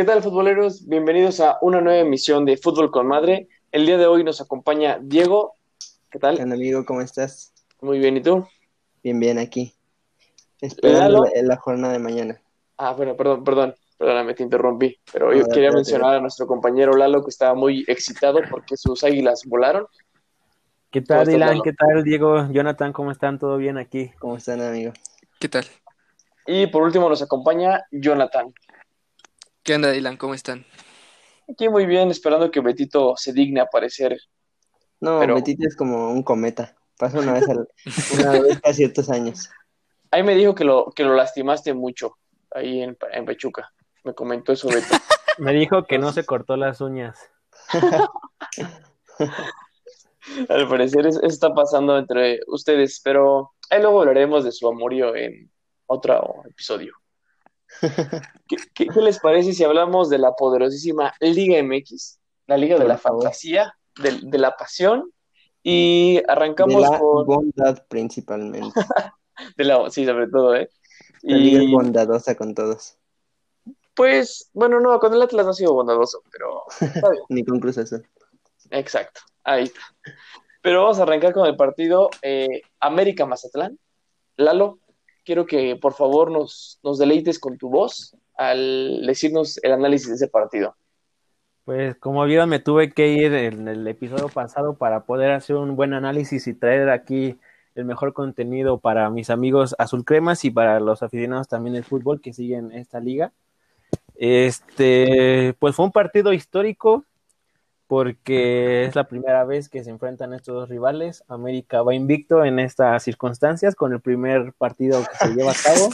¿Qué tal, futboleros? Bienvenidos a una nueva emisión de Fútbol con Madre. El día de hoy nos acompaña Diego. ¿Qué tal? ¿Qué amigo? ¿Cómo estás? Muy bien, ¿y tú? Bien, bien, aquí. Esperando la, la, jornada de mañana. Ah, bueno, perdón, perdón, perdóname, te interrumpí. Pero yo quería mencionar a nuestro compañero Lalo que estaba muy excitado porque sus águilas volaron. ¿Qué tal, Dylan? ¿Qué tal, Diego? Jonathan, ¿cómo están? ¿Todo bien aquí? ¿Cómo están, amigo? ¿Qué tal? Y por último nos acompaña Jonathan. ¿Qué onda, Dylan? ¿Cómo están? Aquí muy bien, esperando que Betito se digne a aparecer. No, Betito es como un cometa. Pasa una vez, al, una vez a ciertos años. Ahí me dijo que lo, que lo lastimaste mucho, ahí en, en Pechuca. Me comentó eso Beto. me dijo que no se cortó las uñas. Al parecer eso está pasando entre ustedes, pero ahí luego hablaremos de su amorío en otro episodio. ¿Qué, les parece si hablamos de la poderosísima Liga MX, la Liga de la Fantasía, de, la Pasión? Y arrancamos de la con. bondad principalmente. de la, sí, sobre todo, ¿eh? La Liga es bondadosa con todos. Pues, bueno, no, con el Atlas no ha sido bondadoso, pero. Ni con Cruz Azul. Exacto, ahí está. Pero vamos a arrancar con el partido eh, América Mazatlán. Lalo, quiero que por favor nos, nos deleites con tu voz al decirnos el análisis de ese partido. Pues como vieron, me tuve que ir en el episodio pasado para poder hacer un buen análisis y traer aquí el mejor contenido para mis amigos azul cremas y para los aficionados también del fútbol que siguen esta liga. Este, pues fue un partido histórico, porque es la primera vez que se enfrentan estos dos rivales. América va invicto en estas circunstancias con el primer partido que se lleva a cabo.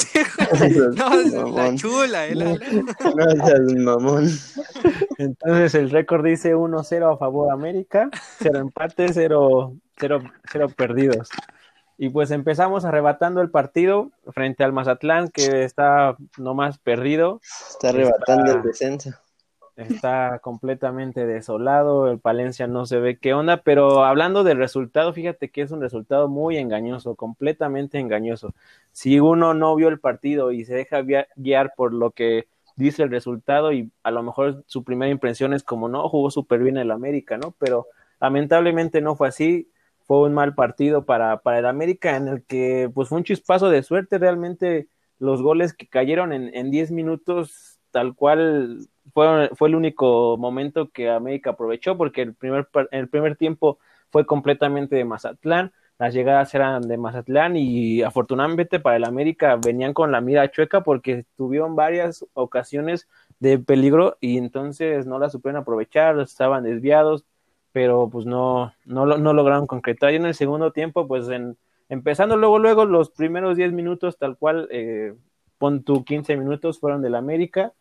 no, la chula, el eh, no, mamón. Entonces el récord dice 1-0 a favor de América, 0 empate, 0, 0, 0 perdidos. Y pues empezamos arrebatando el partido frente al Mazatlán, que está nomás perdido. Está arrebatando el descenso está completamente desolado, el Palencia no se ve qué onda, pero hablando del resultado, fíjate que es un resultado muy engañoso, completamente engañoso. Si uno no vio el partido y se deja guiar por lo que dice el resultado y a lo mejor su primera impresión es como no, jugó súper bien el América, ¿no? Pero lamentablemente no fue así, fue un mal partido para, para el América en el que pues fue un chispazo de suerte, realmente los goles que cayeron en 10 minutos tal cual fue, fue el único momento que América aprovechó porque el primer, el primer tiempo fue completamente de Mazatlán, las llegadas eran de Mazatlán y afortunadamente para el América venían con la mira chueca porque tuvieron varias ocasiones de peligro y entonces no la supieron aprovechar, estaban desviados, pero pues no, no, no lograron concretar. Y en el segundo tiempo, pues en, empezando luego, luego los primeros 10 minutos, tal cual, eh, pon tu 15 minutos fueron del América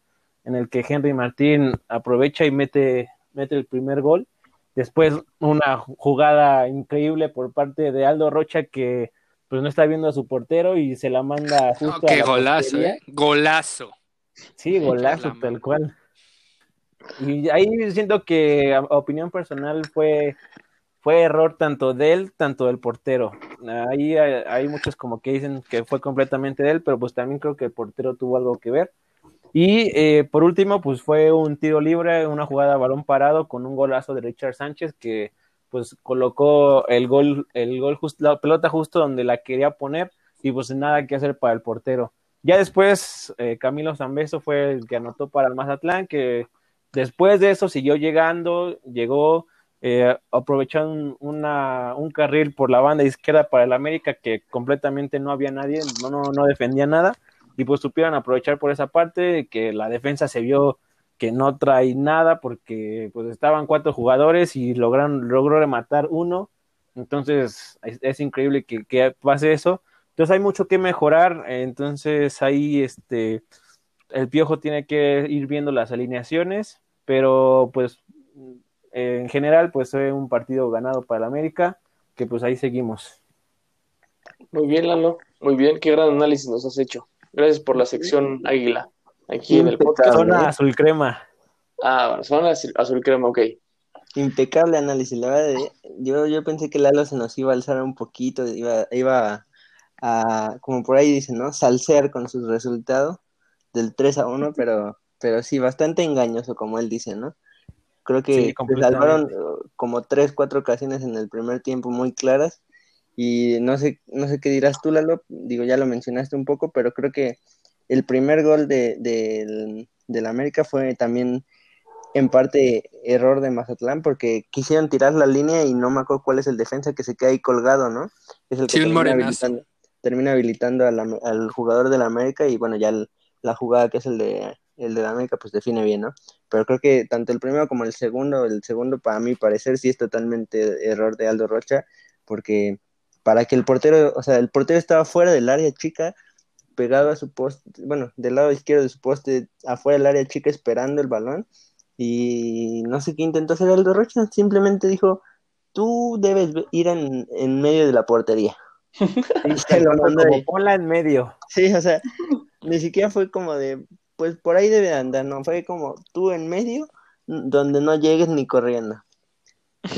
en el que Henry Martín aprovecha y mete, mete el primer gol. Después una jugada increíble por parte de Aldo Rocha que pues no está viendo a su portero y se la manda justo qué golazo, ¿eh? golazo. Sí, golazo tal cual. Y ahí siento que a, opinión personal fue fue error tanto de él, tanto del portero. Ahí hay, hay, muchos como que dicen que fue completamente de él, pero pues también creo que el portero tuvo algo que ver. Y eh, por último, pues fue un tiro libre, una jugada a balón parado con un golazo de Richard Sánchez que pues colocó el gol, el gol la pelota justo donde la quería poner y pues nada que hacer para el portero. Ya después eh, Camilo Zambeso fue el que anotó para el Mazatlán, que después de eso siguió llegando, llegó, eh, aprovechando una, un carril por la banda izquierda para el América que completamente no había nadie, no, no, no defendía nada y pues supieron aprovechar por esa parte que la defensa se vio que no trae nada porque pues estaban cuatro jugadores y lograron logró rematar uno. Entonces es, increíble que, pase eso. Entonces hay mucho que mejorar. Entonces ahí este el piojo tiene que ir viendo las alineaciones pero pues en general pues fue un partido ganado para el América que pues ahí seguimos. Muy bien Lalo. Muy bien. Qué gran análisis nos has hecho Gracias por la sección Águila, aquí en el podcast. Zona azul crema. Ah, zona azul crema, ok. Impecable análisis, la verdad. Eh, yo, yo pensé que Lalo se nos iba a alzar un poquito, iba, iba a, como por ahí dicen, ¿no? Salsear con sus resultados del 3 a 1, pero pero sí, bastante engañoso, como él dice, ¿no? Creo que salvaron uh, como tres, cuatro ocasiones en el primer tiempo muy claras. Y no sé, no sé qué dirás tú, Lalo, digo, ya lo mencionaste un poco, pero creo que el primer gol de, de, del América fue también en parte error de Mazatlán porque quisieron tirar la línea y no me acuerdo cuál es el defensa que se queda ahí colgado, ¿no? Es el que termina, habilitando, termina habilitando, al jugador del América y bueno, ya la jugada que es el de el de la América pues define bien, ¿no? Pero creo que tanto el primero como el segundo, el segundo para mí parecer sí es totalmente error de Aldo Rocha, porque para que el portero, o sea, el portero estaba fuera del área chica, pegado a su poste, bueno, del lado izquierdo de su poste, afuera del área chica esperando el balón, y no sé qué intentó hacer Aldo Rocha, simplemente dijo, tú debes ir en, en medio de la portería. Y se lo mandó como ponla en medio. Sí, o sea, ni siquiera fue como de, pues por ahí debe andar, ¿no? Fue como tú en medio, donde no llegues ni corriendo.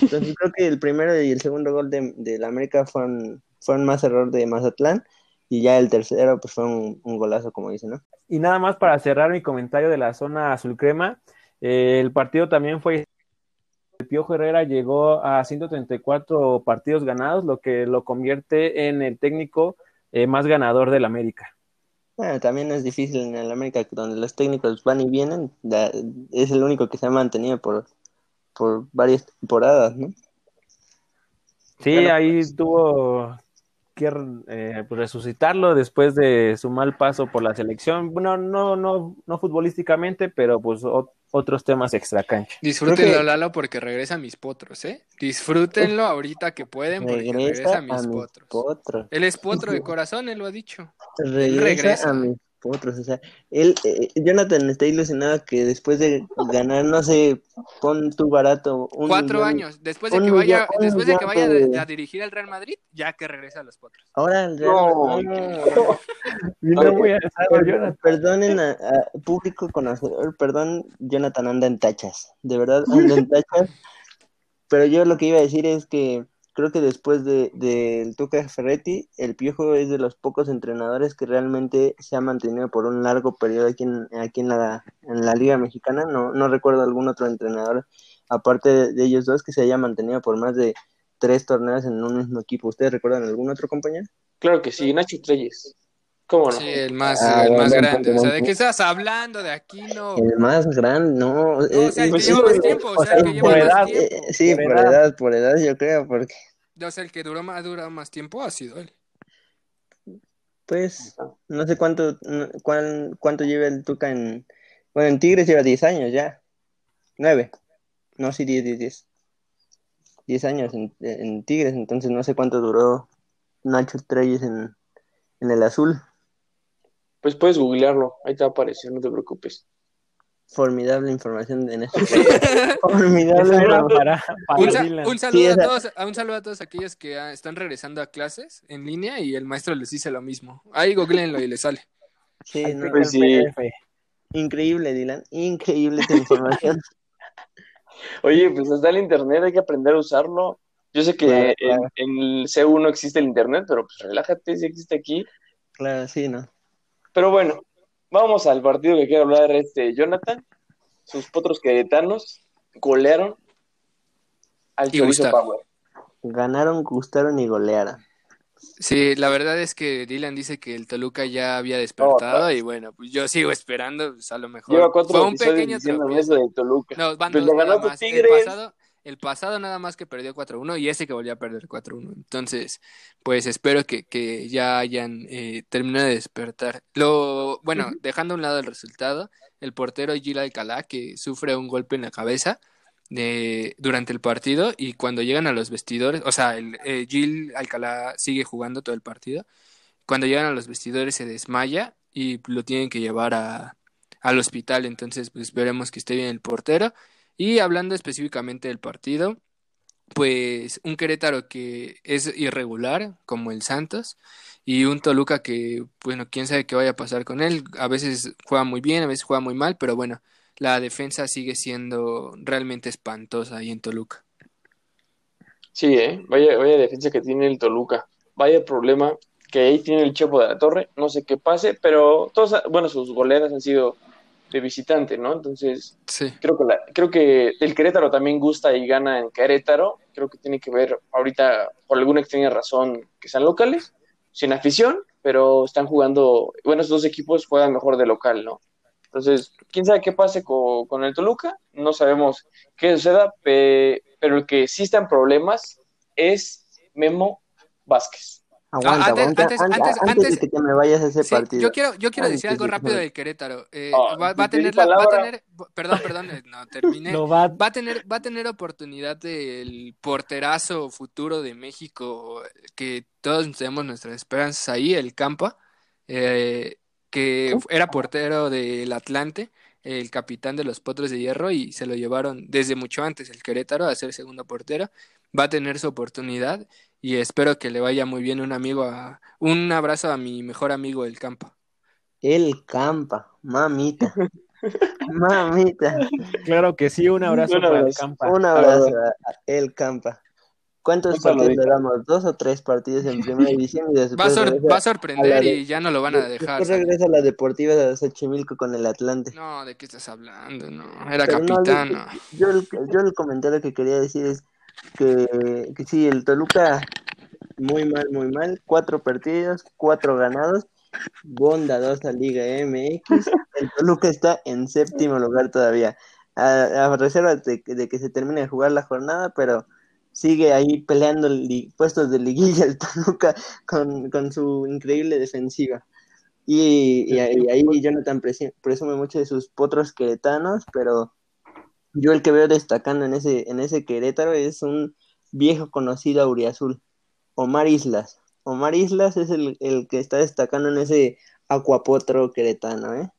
Entonces creo que el primero y el segundo gol de, de la América fueron, fueron más error de Mazatlán y ya el tercero pues fue un, golazo, como dice, ¿no? Y nada más para cerrar mi comentario de la zona azul crema, eh, el partido también fue... El Piojo Herrera llegó a 134 partidos ganados, lo que lo convierte en el técnico eh, más ganador del América. Bueno, también es difícil en el América, donde los técnicos van y vienen, es el único que se ha mantenido por, por varias temporadas, ¿no? Sí, ahí tuvo que eh, pues, resucitarlo después de su mal paso por la selección. Bueno, no, no, no futbolísticamente, pero pues otros temas extra cancha. Disfrútenlo, Lalo, porque regresa a mis potros, ¿eh? Disfrútenlo ahorita que pueden, porque regresa, a mis, potros. Él es potro de corazón, él lo ha dicho. Regresa, a mis potros, o sea, él, eh, Jonathan está ilusionado que después de ganar, no sé, pon tu barato. Cuatro años, después de que vaya, después de que vaya a dirigir al Real Madrid, ya que regresa a los potros. Ahora el Real no. no voy a Perdonen a, público conocedor, perdón, Jonathan anda en tachas, de verdad anda en tachas. Pero yo lo que iba a decir es que creo que después del de, Tuca Ferretti, el Piojo es de los pocos entrenadores que realmente se ha mantenido por un largo periodo aquí en, aquí en, la, en la Liga Mexicana. No, no recuerdo algún otro entrenador, aparte de, ellos dos, que se haya mantenido por más de tres torneos en un mismo equipo. ¿Ustedes recuerdan algún otro compañero? Claro que sí, Nacho Treyes. ¿Cómo no? Sí, el más, ah, el más grande. O sea, ¿de qué estás hablando? De aquí no. El más grande, no. no o sea, el que lleva más tiempo. O sea, el que lleva más edad, tiempo. Eh, sí, por, edad. por edad, yo creo, porque. O sea, el que duró más, dura más tiempo ha sido él. Pues, no sé cuánto, cuánto lleva el Tuca en. Bueno, en Tigres lleva 10 años ya. 9. No, sí, 10, 10, 10. 10 años en, en Tigres, entonces no sé cuánto duró Nacho Treyes en, en el azul. Pues puedes googlearlo, ahí te va a aparecer, no te preocupes. Formidable información en este Formidable para, un, saludo a todos, un saludo a todos aquellos que ah, están regresando a clases en línea y el maestro les dice lo mismo. Ahí googleenlo y les sale. Sí, pues sí. Increíble, Dylan. Increíble tu información. Oye, pues está el internet, hay que aprender a usarlo. Yo sé que En, en, el C1 existe el internet, pero pues relájate si existe aquí. Claro, sí, ¿no? Pero bueno, vamos al partido que quiere hablar este Jonathan. Sus potros queretanos golearon al Chorizo Power. Ganaron, gustaron y golearon. Sí, la verdad es que Dylan dice que el Toluca ya había despertado y bueno, pues yo sigo esperando, pues a lo mejor fue un pequeño tropiezo de Toluca. No, van pues dos, ganó más. El pasado, el pasado nada más que perdió 4-1 y ese que volvió a perder 4-1. Entonces, pues espero que, que ya hayan eh, terminado de despertar. Lo, bueno, dejando a un lado el resultado, el portero Gil Alcalá, que sufre un golpe en la cabeza de, durante el partido y cuando llegan a los vestidores, o sea, el, eh, Gil Alcalá sigue jugando todo el partido. Cuando llegan a los vestidores se desmaya y lo tienen que llevar a, al hospital. Entonces, pues esperemos que esté bien el portero y hablando específicamente del partido, pues un Querétaro que es irregular, como el Santos, y un Toluca que, bueno, quién sabe qué vaya a pasar con él. A veces juega muy bien, a veces juega muy mal, pero bueno, la defensa sigue siendo realmente espantosa ahí en Toluca. Sí, ¿eh? vaya, vaya defensa que tiene el Toluca. Vaya problema que ahí tiene el Chepo de la Torre. No sé qué pase, pero todos, bueno, sus goleras han sido de visitante, ¿no? Entonces, creo, que creo que el Querétaro también gusta y gana en Querétaro. Creo que tiene que ver ahorita, por alguna extraña razón, que sean locales, sin afición, pero están jugando, bueno, estos dos equipos juegan mejor de local, ¿no? Entonces, quién sabe qué pase con, con el Toluca, no sabemos qué suceda, pero el que sí está en problemas es Memo Vázquez. Aguanta, antes, antes, antes, de que te me vayas a ese partido. Yo quiero, yo quiero decir algo rápido del Querétaro. Eh, ah, va, a tener, va a tener, perdón, perdón, eh, no terminé. va... a tener, va a tener oportunidad del porterazo futuro de México, que todos tenemos nuestras esperanzas ahí, el Campa, eh, que era portero del Atlante, el capitán de los Potros de Hierro, y se lo llevaron desde mucho antes el Querétaro a ser segundo portero. Va a tener su oportunidad y espero que le vaya muy bien un amigo a un abrazo a mi mejor amigo el Campa. El Campa, mamita. mamita. Claro que sí, un abrazo para el Campa. Un abrazo a el Campa. ¿Cuántos partidos le damos? ¿Dos o tres partidos en primera división? Y va, a va, a sorprender y ya no lo van a dejar. Después regresa a la Deportiva de Xochimilco con el Atlante. No, ¿de qué estás hablando? No, era capitán. yo, el, yo el comentario que quería decir es que, que sí, el Toluca muy mal, muy mal. Cuatro partidos, cuatro ganados. Bondadosa Liga MX. El Toluca está en séptimo lugar todavía. A, reserva de, que se termine de jugar la jornada, pero sigue ahí peleando puestos de liguilla el Toluca con, con su increíble defensiva. Y, y, ahí Jonathan presume mucho de sus potros queretanos, pero yo el que veo destacando en ese, en ese Querétaro es un viejo conocido auriazul, Omar Islas. Omar Islas es el, que está destacando en ese acuapotro queretano, ¿eh?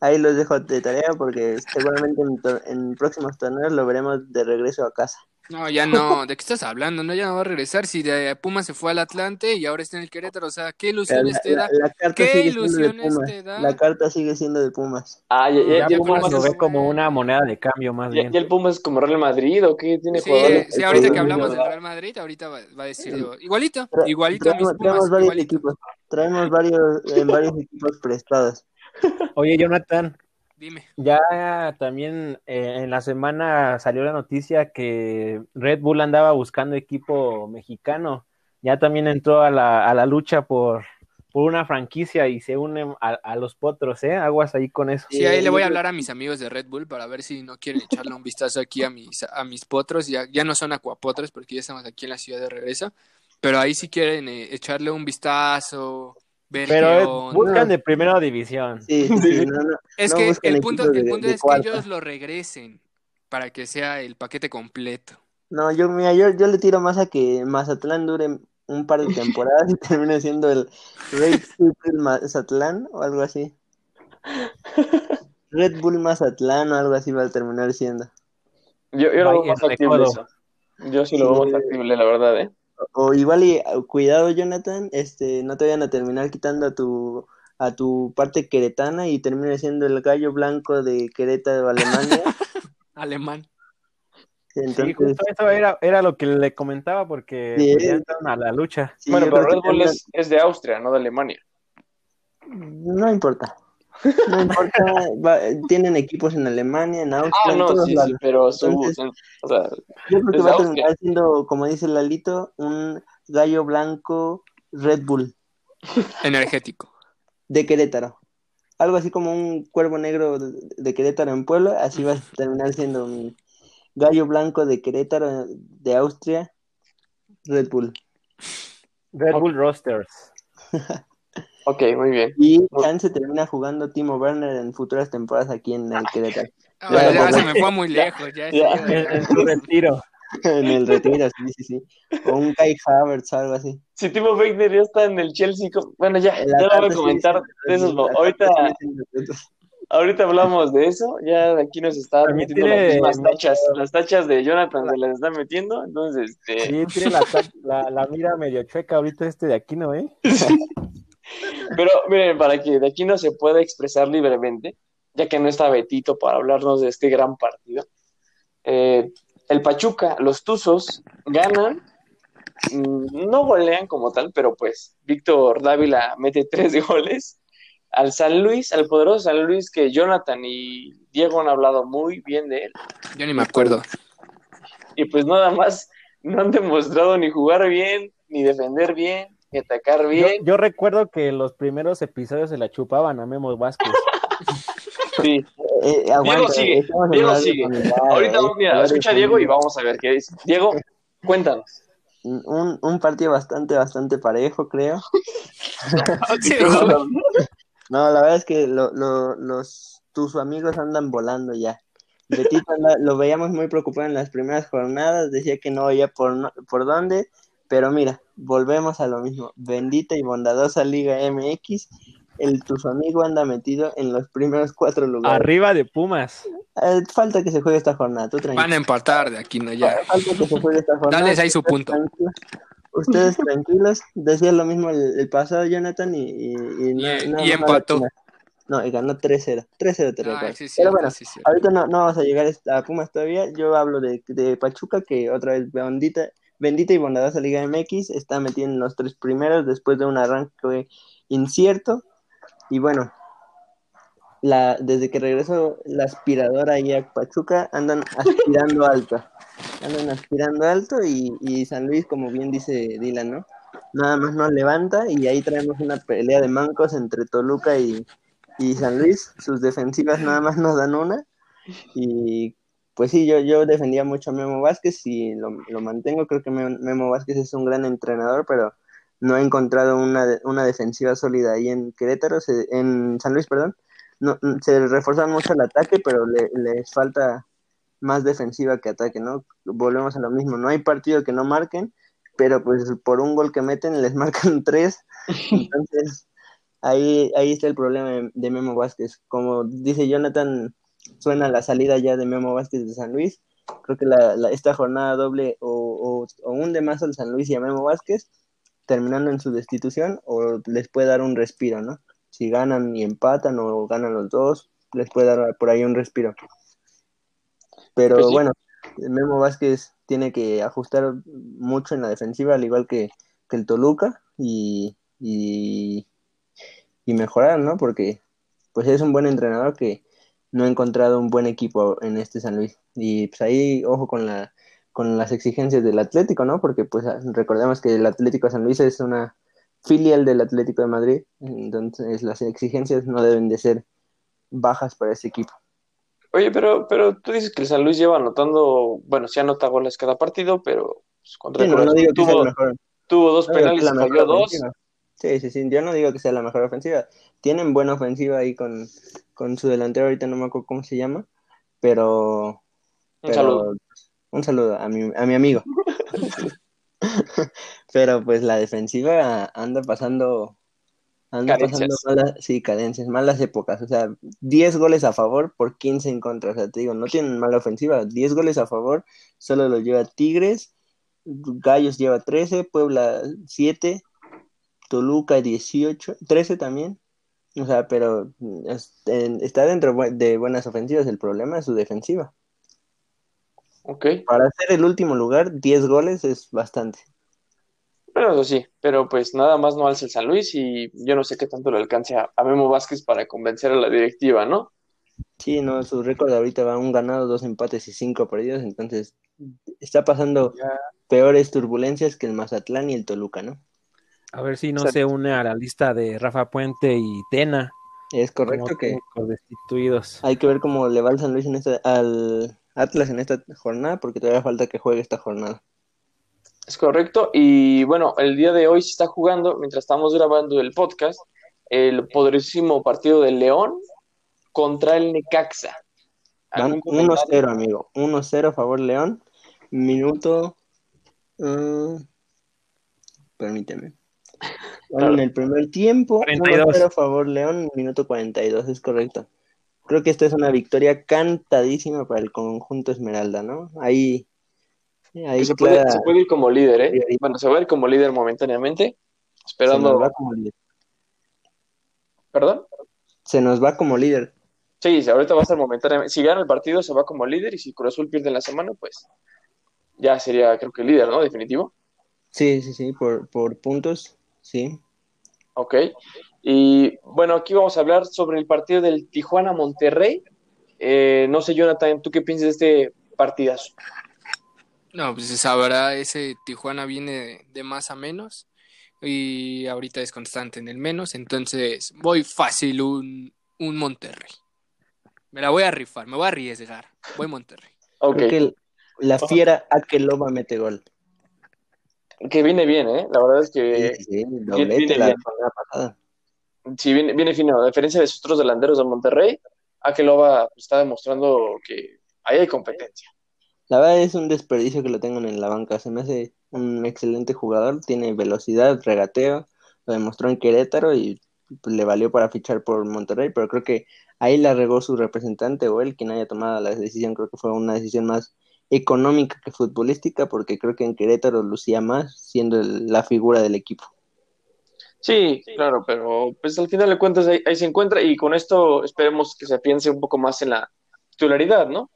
Ahí los dejo de tarea porque seguramente en próximos torneos lo veremos de regreso a casa. No, ya no. ¿De qué estás hablando? No, ya no va a regresar. Si de Pumas se fue al Atlante y ahora está en el Querétaro. O sea, ¿qué ilusiones te da? ¿Qué ilusiones te da? La carta sigue siendo de Pumas. Ah, ya, el Pumas lo ve como una moneda de cambio más bien. ¿Y el Pumas es como Real Madrid o qué tiene sí, Sí, ahorita que hablamos del Real Madrid, ahorita va, a decir igualito, igualito traemos, mis Pumas, varios equipos. Traemos varios, en varios equipos prestados. Oye, Jonathan, Dime. Ya también eh, en la semana salió la noticia que Red Bull andaba buscando equipo mexicano. Ya también entró a la, a la lucha por, por una franquicia y se une a, los potros, ¿eh? Aguas ahí con eso. Sí, ahí le voy a hablar a mis amigos de Red Bull para ver si no quieren echarle un vistazo aquí a mis, a mis potros. Ya, ya no son acuapotros porque ya estamos aquí en la ciudad de regreso. Pero ahí si quieren eh, echarle un vistazo, pero buscan de primera división. Sí, es que el punto, es que ellos lo regresen para que sea el paquete completo. No, yo, mira, yo, yo le tiro más a que Mazatlán dure un par de temporadas y termine siendo el Red Bull Mazatlán o algo así. Red Bull Mazatlán o algo así va a terminar siendo. Yo, yo lo veo más factible eso. Yo sí lo veo más factible, la verdad, ¿eh? O igual y cuidado, Jonathan, este, no te vayan a terminar quitando a tu a tu parte queretana y termine siendo el gallo blanco de Querétaro de Alemania. Alemán. Sí, justo eso era, era lo que le comentaba porque sí, a la lucha. bueno, pero Red Bull es, es, de Austria, no de Alemania. No importa. No importa, tienen equipos en Alemania, en Austria, ah, no, sí, sí, pero su, o sea, yo creo que va a terminar siendo, como dice Lalito, un gallo blanco Red Bull. Energético. De Querétaro. Algo así como un cuervo negro de Querétaro en Puebla, así va a terminar siendo un gallo blanco de Querétaro, de Austria, Red Bull. Red Bull Rosters. Ok, muy bien. Y se termina jugando Timo Werner en futuras temporadas aquí en el Querétaro. ya, se me fue muy lejos, ya. En, su retiro. en el retiro, sí, sí, sí. O un Kai Havertz, algo así. Si Timo Werner ya está en el Chelsea, bueno, ya, ya lo voy a comentar de esos. Ahorita, ahorita hablamos de eso, ya aquí nos está metiendo las mismas tachas, las tachas de Jonathan se las está metiendo, entonces... Este... Sí, tiene la, la, la mira medio chueca ahorita este de aquí, ¿no, eh? Pero miren, para que de aquí no se pueda expresar libremente, ya que no está Betito para hablarnos de este gran partido, eh, el Pachuca, los Tuzos ganan, mm, no golean como tal, pero pues Víctor Dávila mete tres goles al San Luis, al poderoso San Luis, que Jonathan y Diego han hablado muy bien de él. Yo ni me acuerdo. Y pues nada más no han demostrado ni jugar bien, ni defender bien, atacar bien. Yo, recuerdo que los primeros episodios se la chupaban a Memo Vázquez. Sí. Eh, eh, Diego sigue, Diego sigue. Ahorita, mira, escucha a Diego y vamos a ver qué dice. Diego, cuéntanos. Un, un partido bastante, bastante parejo, creo. no, la verdad es que lo, lo, los, tus amigos andan volando ya. Betito lo veíamos muy preocupado en las primeras jornadas, decía que no oía por, por dónde, pero mira, volvemos a lo mismo. Bendita y bondadosa Liga MX el tu amigo anda metido en los primeros cuatro lugares. Arriba de Pumas. Eh, falta que se juegue esta jornada, Van a empatar de aquí no ya. Falta que se juegue esta jornada. Dale ahí su punto. Ustedes tranquilos, decía lo mismo el, pasado Jonathan y, y, empató. No, y ganó 3-0. 3-0 te recuerdo. Pero bueno, ahorita no, no vamos a llegar a Pumas todavía. Yo hablo de, de Pachuca, que otra vez bendita, bendita y bondadosa Liga MX está metiendo en los tres primeros después de un arranque incierto y bueno, la, desde que regreso la aspiradora y a Pachuca andan aspirando alto. Andan aspirando alto y, San Luis, como bien dice Dylan, ¿no? Nada más nos levanta y ahí traemos una pelea de mancos entre Toluca y, San Luis. Sus defensivas nada más nos dan una. Y pues sí, yo, yo defendía mucho a Memo Vázquez y lo, lo mantengo. Creo que Memo Vázquez es un gran entrenador, pero no ha encontrado una, una defensiva sólida ahí en Querétaro, en San Luis, perdón. No, se reforzan mucho el ataque, pero le, les falta más defensiva que ataque, ¿no? Volvemos a lo mismo, no hay partido que no marquen, pero pues por un gol que meten les marcan tres, entonces ahí, ahí está el problema de, Memo Vázquez. Como dice Jonathan, suena la salida ya de Memo Vázquez de San Luis, creo que la, esta jornada doble o, o, o hunde más al San Luis y a Memo Vázquez, terminando en su destitución o les puede dar un respiro, ¿no? Si ganan y empatan o ganan los dos, les puede dar por ahí un respiro. Pero pues bueno, Memo Vázquez tiene que ajustar mucho en la defensiva, al igual que, el Toluca, y, y, y, mejorar, ¿no? Porque pues es un buen entrenador que no ha encontrado un buen equipo en este San Luis. Y pues ahí, ojo con la con las exigencias del Atlético, ¿no? Porque pues recordemos que el Atlético de San Luis es una filial del Atlético de Madrid, entonces las exigencias no deben de ser bajas para ese equipo. Oye, pero, pero tú dices que el San Luis lleva anotando, bueno, sí anota goles cada partido, pero pues, contra tuvo, tuvo, dos penales y falló dos. Sí, sí, sí, yo no digo que sea la mejor ofensiva. Tienen buena ofensiva ahí con, con su delantero, ahorita no me acuerdo cómo se llama, pero... Un saludo. Un saludo a mi, a mi amigo. Pero pues la defensiva anda pasando anda pasando malas, sí, cadencias, malas épocas, o sea, 10 goles a favor por 15 en contra, o sea, te digo, no tienen mala ofensiva, 10 goles a favor, solo lo lleva Tigres, Gallos lleva 13, Puebla 7, Toluca 18, 13 también, o sea, pero está dentro de buenas ofensivas, el problema es su defensiva. Para hacer el último lugar, 10 goles es bastante. Bueno, eso sí, pero pues nada más no alza el San Luis y yo no sé qué tanto le alcance a, Memo Vázquez para convencer a la directiva, ¿no? Sí, no, su récord ahorita va un ganado, dos empates y cinco perdidos, entonces está pasando peores turbulencias que el Mazatlán y el Toluca, ¿no? A ver si no se une a la lista de Rafa Puente y Tena. Es correcto que destituidos. Hay que ver cómo le va el San Luis en este, al, Atlas en esta jornada porque todavía falta que juegue esta jornada. Es correcto. Y bueno, el día de hoy se está jugando, mientras estamos grabando el podcast, el poderísimo partido del León contra el Necaxa. 1-0, amigo. 1-0 a favor León. Minuto. Uh, permíteme. En el primer tiempo, 1-0 a favor León, minuto 42, es correcto creo que esta es una victoria cantadísima para el conjunto Esmeralda, ¿no? Ahí, ahí se, puede, ir como líder, ¿eh? Bueno, se va a ir como líder momentáneamente, esperando. Se nos va como líder. ¿Perdón? Se nos va como líder. Sí, ahorita va a estar momentáneamente. Si gana el partido, se va como líder y si Cruz Azul pierde en la semana, pues ya sería, creo que líder, ¿no? Definitivo. Sí, sí, sí, por, por puntos, sí. Ok. Y bueno, aquí vamos a hablar sobre el partido del Tijuana-Monterrey. Eh, no sé, Jonathan, ¿tú qué piensas de este partidazo? No, pues se sabrá, ese Tijuana viene de más a menos y ahorita es constante en el menos, entonces voy fácil un, un Monterrey. Me la voy a rifar, me voy a arriesgar. Voy Monterrey. Okay. que la fiera Akeloba mete gol. Que viene bien, ¿eh? La verdad es que. Sí, viene, la pasada. Sí, viene, viene fino. A diferencia de sus otros delanteros de Monterrey, Akeloba está demostrando que ahí hay competencia. La verdad es un desperdicio que lo tengan en la banca. Se me hace un excelente jugador. Tiene velocidad, regateo. Lo demostró en Querétaro y pues, le valió para fichar por Monterrey. Pero creo que ahí la regó su representante o él quien haya tomado la decisión. Creo que fue una decisión más económica que futbolística, porque creo que en Querétaro lucía más siendo la figura del equipo. Sí, claro, pero pues al final de cuentas ahí, se encuentra y con esto esperemos que se piense un poco más en la titularidad, ¿no?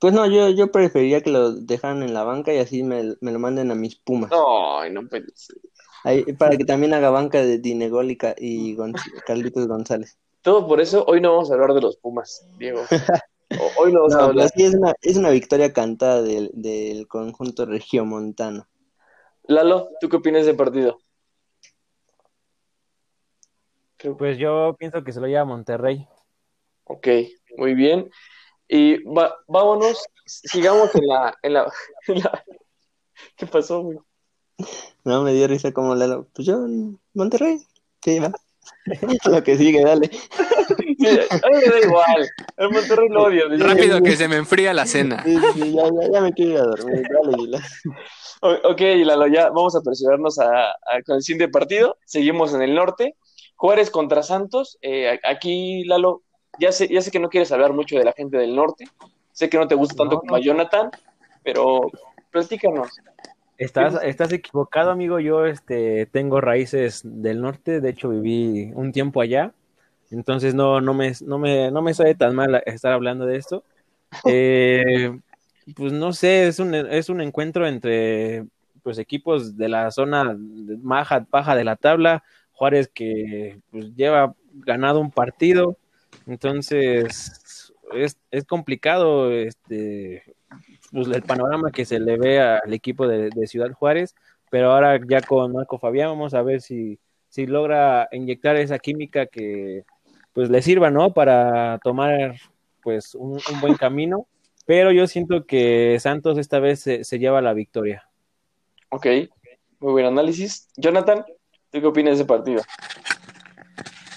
Pues no, yo, yo preferiría que lo dejaran en la banca y así me, lo manden a mis Pumas. No, no Ahí, para que también haga banca de Dinególica y Carlitos González. Todo por eso hoy no vamos a hablar de los Pumas, Diego. Hoy no, es, una, es una victoria cantada del, del conjunto regiomontano. Lalo, ¿tú qué opinas del partido? Pues yo pienso que se lo lleva Monterrey. Ok, muy bien. Y vámonos, sigamos en la, en la, ¿Qué pasó, güey? No, me dio risa como Lalo. Pues yo, Monterrey. Sí, va. Lo que sigue, dale. a mí me da igual. El Monterrey lo odio. Rápido que se me enfría la cena. ya, me quiero ir a dormir. Dale, Ok, Lalo, ya vamos a apresurarnos a, con el siguiente partido. Seguimos en el norte. Juárez contra Santos. Eh, aquí, Lalo, ya sé, ya sé que no quieres hablar mucho de la gente del norte. Sé que no te gusta tanto como a Jonathan, pero platícanos. Estás, estás equivocado, amigo. Yo este, tengo raíces del norte. De hecho, viví un tiempo allá. Entonces no, no, me, no, me, no me sabe tan mal estar hablando de esto. Eh, pues no sé, es un, es un encuentro entre pues equipos de la zona baja, baja de la tabla. Juárez que pues, lleva ganado un partido. Entonces es, es complicado este, pues, el panorama que se le ve al equipo de, de Ciudad Juárez. Pero ahora ya con Marco Fabián vamos a ver si, si logra inyectar esa química que, pues le sirva, ¿no? Para tomar pues un, buen camino. Pero yo siento que Santos esta vez se, lleva la victoria. Ok, muy buen análisis. Jonathan, ¿tú qué opinas de ese partido?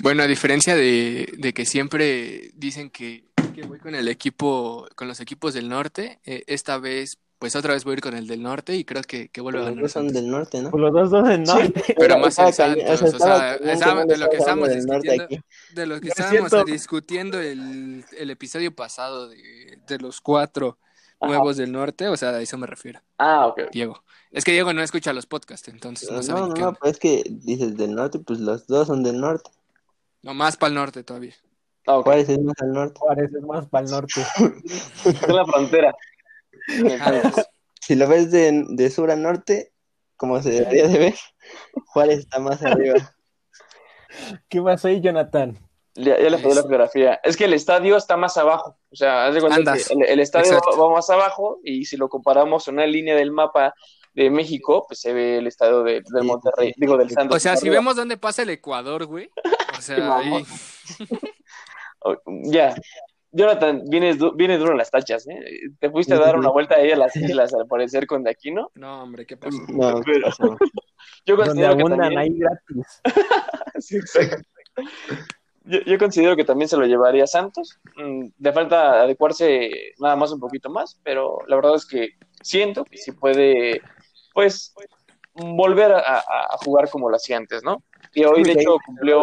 Bueno, a diferencia de, de que siempre dicen que, que, voy con el equipo, con los equipos del norte, eh, esta vez pues otra vez voy a ir con el del norte y creo que, que vuelve a ganar. Los dos son del norte, ¿no? Pues los dos son del norte. pero más en Santos, o sea, de lo que estábamos discutiendo, de lo que estábamos discutiendo el, el, episodio pasado de, de los cuatro nuevos del norte, o sea, a eso me refiero. Ah, ok. Diego. Es que Diego no escucha los podcasts, entonces no, no No, no, pues es que dices del norte, pues los dos son del norte. No, más para el norte todavía. Ah, okay. Juárez es más al norte. Juárez es más para el norte. en la frontera. si lo ves de, de, sur a norte, como se debería de ver, Juárez está más arriba. ¿Qué más ahí, Jonathan? Ya, ya le la fotografía. Es que el estadio está más abajo. O sea, haz de cuenta que el, estadio va, más abajo y si lo comparamos en una línea del mapa de México, pues se ve el estadio de, del Monterrey, digo del Santos. O sea, si vemos dónde pasa el Ecuador, güey. O sea, ahí... ya, Jonathan, vienes, vienes duro en las tachas, ¿eh? ¿Te fuiste a dar una vuelta ahí a las islas al parecer con Daquino? No, hombre, ¿qué pasó? No, pero... Yo considero que también... ahí gratis. sí, yo, yo, considero que también se lo llevaría Santos. Mm, de falta adecuarse nada más un poquito más, pero la verdad es que siento que si puede, pues, volver a, a, jugar como lo hacía antes, ¿no? Y hoy, de hecho, cumplió,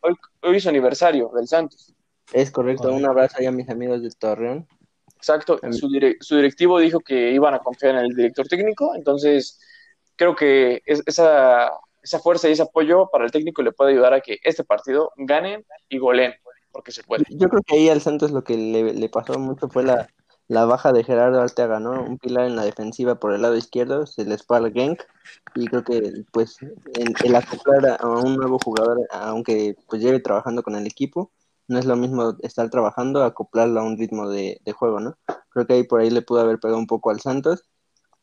hoy, hoy es aniversario del Santos. Es correcto, un abrazo allá a mis amigos de Torreón. Exacto, su, su, directivo dijo que iban a confiar en el director técnico, entonces creo que esa, esa fuerza y ese apoyo para el técnico le puede ayudar a que este partido ganen y goleen, porque se puede. Yo creo que ahí al Santos lo que le, pasó mucho fue la, la baja de Gerardo Arteaga, ¿no? Un pilar en la defensiva por el lado izquierdo, se les fue al Genk y creo que pues el, acoplar a un nuevo jugador, aunque pues lleve trabajando con el equipo, no es lo mismo estar trabajando, acoplarlo a un ritmo de, juego, ¿no? Creo que ahí por ahí le pudo haber pegado un poco al Santos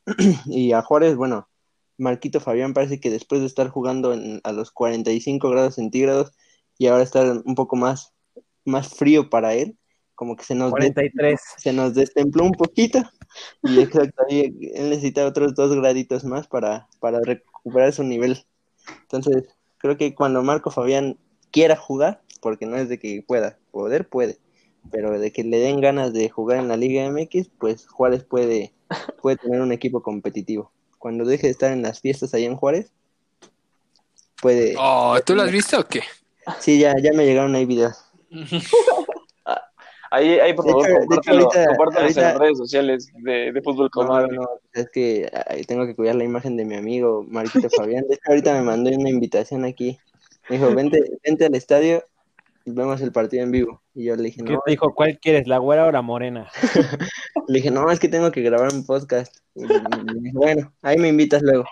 y a Juárez, bueno, Marquito Fabián parece que después de estar jugando a los 45 grados centígrados y ahora estar un poco más, más frío para él, como que se nos, 43. se nos destempló un poquito y exacto, él necesita otros dos graditos más para, para recuperar su nivel. Entonces, creo que cuando Marco Fabián quiera jugar, porque no es de que pueda, poder puede, pero de que le den ganas de jugar en la Liga MX, pues Juárez puede, puede tener un equipo competitivo. Cuando deje de estar en las fiestas allá en Juárez, puede... Oh, ¿tú lo has visto o qué? Sí, ya, ya me llegaron ahí videos. Ahí, ahí por favor, compártelo, en las redes sociales de, de Fútbol Comadre. No, es que tengo que cuidar la imagen de mi amigo Marquito Fabián. De hecho, ahorita me mandó una invitación aquí. Me dijo, vente, vente al estadio vemos el partido en vivo. Y yo le dije, no. ¿Qué te dijo? ¿Cuál quieres, la güera o la morena? le dije, no, es que tengo que grabar un podcast. Y, y, bueno, ahí me invitas luego.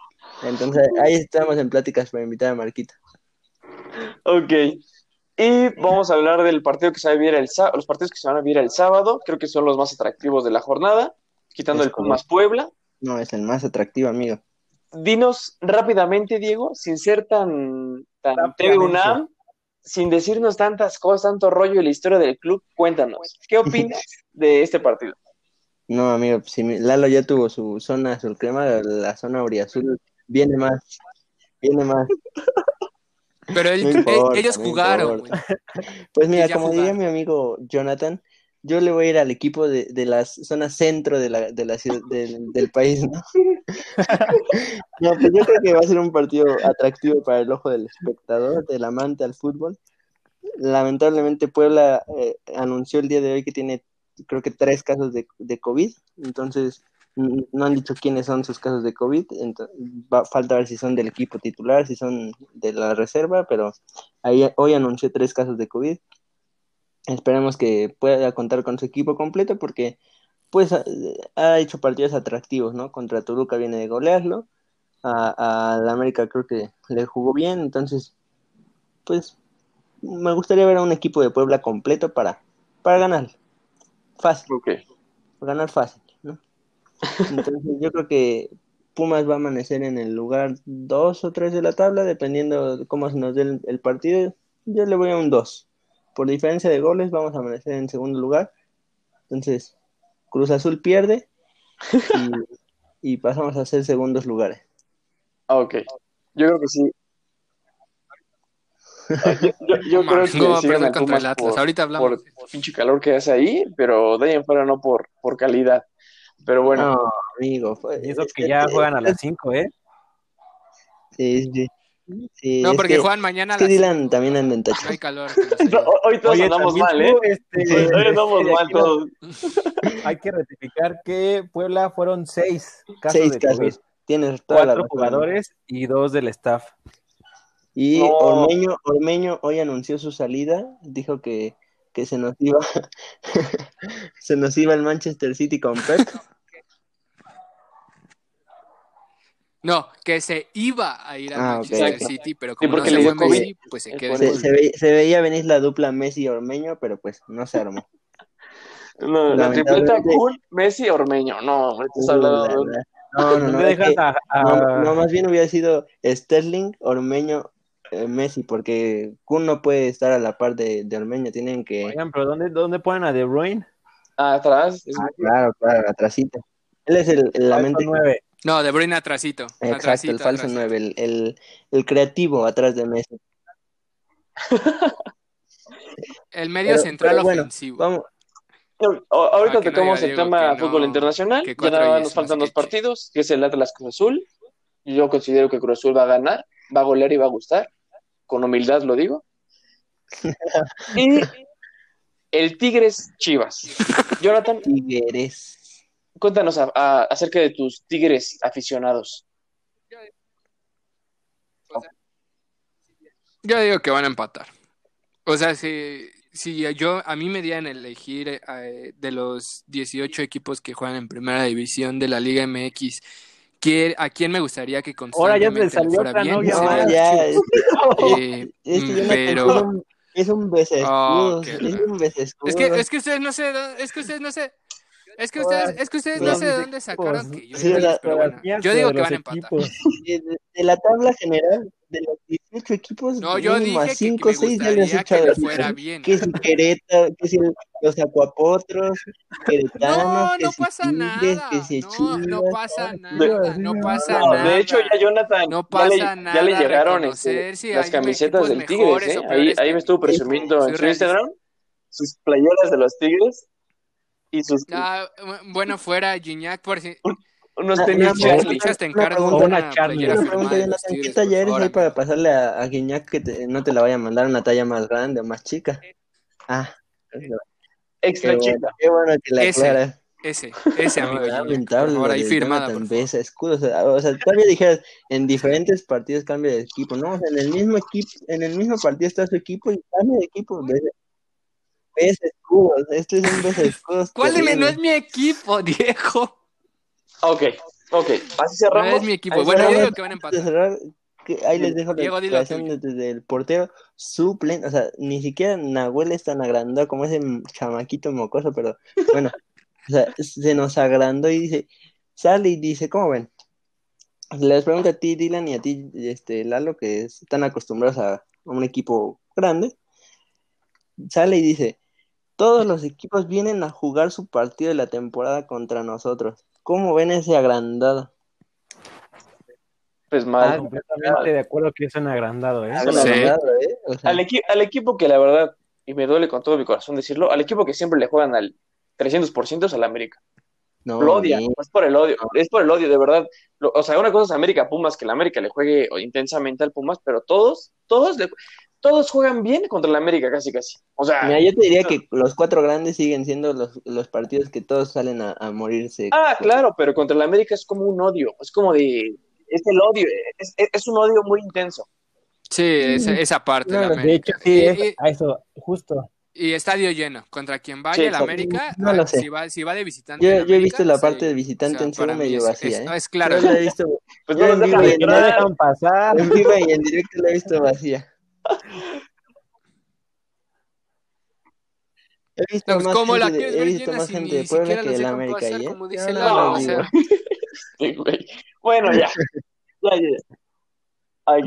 Entonces, ahí estamos en pláticas para invitar a Marquito. Ok. Y vamos a hablar del partido que se va a vivir el los partidos que se van a vivir el sábado, creo que son los más atractivos de la jornada, quitando el Pumas Puebla. No, es el más atractivo, amigo. Dinos rápidamente, Diego, sin ser tan, tan TV UNAM, sin decirnos tantas cosas, tanto rollo y la historia del club, cuéntanos, ¿qué opinas de este partido? No, amigo, si Lalo ya tuvo su zona azul crema, la zona azul viene más, viene más. Pero ellos jugaron. Pues mira, como diría mi amigo Jonathan, yo le voy a ir al equipo de, de la zona centro de la, de la ciudad, del país, ¿no? no, pues yo creo que va a ser un partido atractivo para el ojo del espectador, del amante al fútbol. Lamentablemente Puebla eh, anunció el día de hoy que tiene creo que tres casos de, de COVID, entonces no han dicho quiénes son sus casos de COVID, entonces, va, falta ver si son del equipo titular, si son de la reserva, pero ahí, hoy anunció tres casos de COVID. Esperemos que pueda contar con su equipo completo porque pues ha, hecho partidos atractivos, ¿no? Contra Toluca viene de golearlo, a, a la América creo que le jugó bien, entonces pues me gustaría ver a un equipo de Puebla completo para, para ganar. Fácil. Okay. Ganar fácil. Entonces yo creo que Pumas va a amanecer en el lugar 2 o 3 de la tabla, dependiendo de cómo se nos dé el, partido. Yo le voy a un 2. Por diferencia de goles vamos a amanecer en segundo lugar. Entonces, Cruz Azul pierde y, pasamos a ser segundos lugares. Ah, ok. Yo creo que sí. Yo, creo que no, sí contra el Atlas. Ahorita hablamos. Por pinche calor que hace ahí, pero de ahí en fuera no por, por calidad. Pero bueno. No, amigo. y eso que ya juegan a las 5, ¿eh? Sí, sí. No, porque juegan mañana a las Dylan también anda en tacho. Hay calor. hoy todos andamos mal, ¿eh? Este, hoy andamos mal todos. Hay que rectificar que Puebla fueron 6 casos seis de casos. COVID. Tienes toda Cuatro jugadores y dos del staff. Y Ormeño, Ormeño hoy anunció su salida, dijo que, que se nos iba se nos iba el Manchester City con Pep No, que se iba a ir a ah, Manchester City, pero como no se fue Messi, pues se quedó. Se, veía venir la dupla Messi-Ormeño, pero pues no se armó. No, la tripleta cool, Messi-Ormeño, no, estás hablando No, no, no, no, más bien hubiera sido Sterling, Ormeño, eh, Messi, porque Kun no puede estar a la par de, de Ormeño, tienen que... Oigan, pero ¿dónde, dónde ponen a De Bruyne? atrás. Ah, claro, claro, atrásito. Él es el, la mente... 9. No, De Bruyne atrasito. Exacto, el falso 9, el, el, el, creativo atrás de Messi. el medio central ofensivo. Vamos. Ahorita tocamos el tema fútbol internacional. Ya nada nos faltan dos partidos, que es el Atlas Cruz Azul. Yo considero que Cruz Azul va a ganar, va a golear y va a gustar. Con humildad lo digo. y el Tigres Chivas. Jonathan. Tigres. Cuéntanos acerca de tus Tigres aficionados. Yo digo que van a empatar. O sea, si, si yo, a mí me dieran elegir eh, de los 18 equipos que juegan en primera división de la Liga MX, ¿a quién me gustaría que constantemente Ahora ya fuera bien? ya, eh, pero... Es un beso oh, es un beso Es que, es que ustedes no sé, es que ustedes no sé, es que ustedes, es que ustedes no sé de dónde sacaron que yo, pero bueno, yo digo que van a empatar. De, la tabla general, de los 18 equipos, no, yo dije 5 o 6 ya les he echado fuera bien. Que si Querétaro, que si los Acuapotros, Queretanos, no, no que pasa si nada. que si no, no pasa nada, no pasa nada. De hecho, ya Jonathan, no pasa ya, le, ya le llegaron este, si las camisetas del Tigres, ¿eh? Ahí, ahí me estuvo presumiendo en su Instagram sus playeras de los Tigres y sus... Ah, bueno, fuera Gignac, por si... Unos tenis te encargo una, playera ¿Qué talla eres ahí para pasarle a, a Guiñac que te, no te la vaya a mandar una talla más grande o más chica? Ah, extra chica. Qué bueno que la ese, Ese, ese amigo. Lamentable. Ahora ahí firmada. o sea, todavía dijeras, en diferentes partidos cambia de equipo, ¿no? O sea, en el mismo equipo, en el mismo partido está su equipo y cambia de equipo. Escudos, este es un beso escudos. ¿Cuál de no es mi equipo, Diego? Ok, ok, así cerramos. No es mi equipo. bueno, yo digo que van a empatar. ahí les dejo la declaración desde el portero suplen, o sea, ni siquiera Nahuel es tan agrandado como ese chamaquito mocoso, pero bueno, o sea, se nos agrandó y dice, sale y dice, ¿cómo ven? Les pregunto a ti, Dylan, y a ti, este, Lalo, que están acostumbrados a un equipo grande, sale y dice, todos los equipos vienen a jugar su partido de la temporada contra nosotros. ¿Cómo ven ese agrandado? Pues mal. Ah, completamente de acuerdo que es un agrandado, ¿eh? ¿eh? al, al, equipo que la verdad, y me duele con todo mi corazón decirlo, al equipo que siempre le juegan al 300% es al América. No, lo odia, no es por el odio, es por el odio, de verdad. o sea, una cosa es América Pumas, que el América le juegue intensamente al Pumas, pero todos, todos, todos juegan bien contra el América, casi, casi. O sea, Mira, yo te diría que los cuatro grandes siguen siendo los, los partidos que todos salen a, morirse. Ah, claro, pero contra el América es como un odio, es como de, es el odio, es, es un odio muy intenso. Sí, esa, esa parte. de, de hecho, sí, a eso, justo. Y estadio lleno. Contra quien vaya el América, no lo sé. Si, va, si va de visitante. Yo, yo he visto la parte de visitante en serio medio vacía. Es, ¿eh? es claro. Yo la he visto. Pues no, no, dejan pasar. En vivo y en directo la he visto vacía. He visto pues más como gente, la de, he visto más gente de Puebla que de la América ¿eh? Como dice no, o sea... bueno, ya. ya, ya. Ay,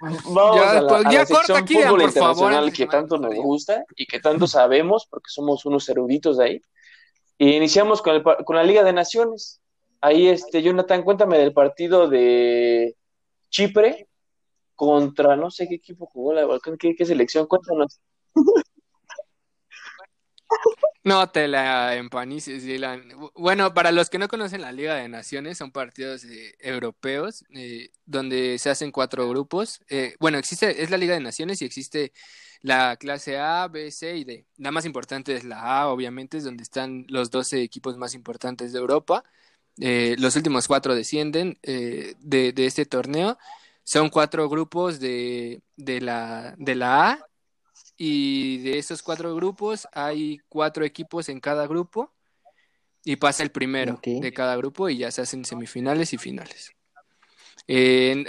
vamos ya, a la, pues, a ya la corta aquí, fútbol por internacional favor, que tanto nos gusta y que tanto sabemos porque somos unos eruditos de ahí. Y iniciamos con, el, con la Liga de Naciones. Ahí, este, Jonathan, cuéntame del partido de Chipre contra no sé qué equipo jugó la qué, qué selección, cuéntanos. No te la empanices, Dylan. Bueno, para los que no conocen la Liga de Naciones, son partidos eh, europeos eh, donde se hacen cuatro grupos. Eh, bueno, existe, es la Liga de Naciones y existe la clase A, B, C y D. La más importante es la A, obviamente, es donde están los 12 equipos más importantes de Europa. los últimos cuatro descienden de, de este torneo. Son cuatro grupos de, de, la, de la A y de esos cuatro grupos hay cuatro equipos en cada grupo y pasa el primero de cada grupo y ya se hacen semifinales y finales. Eh,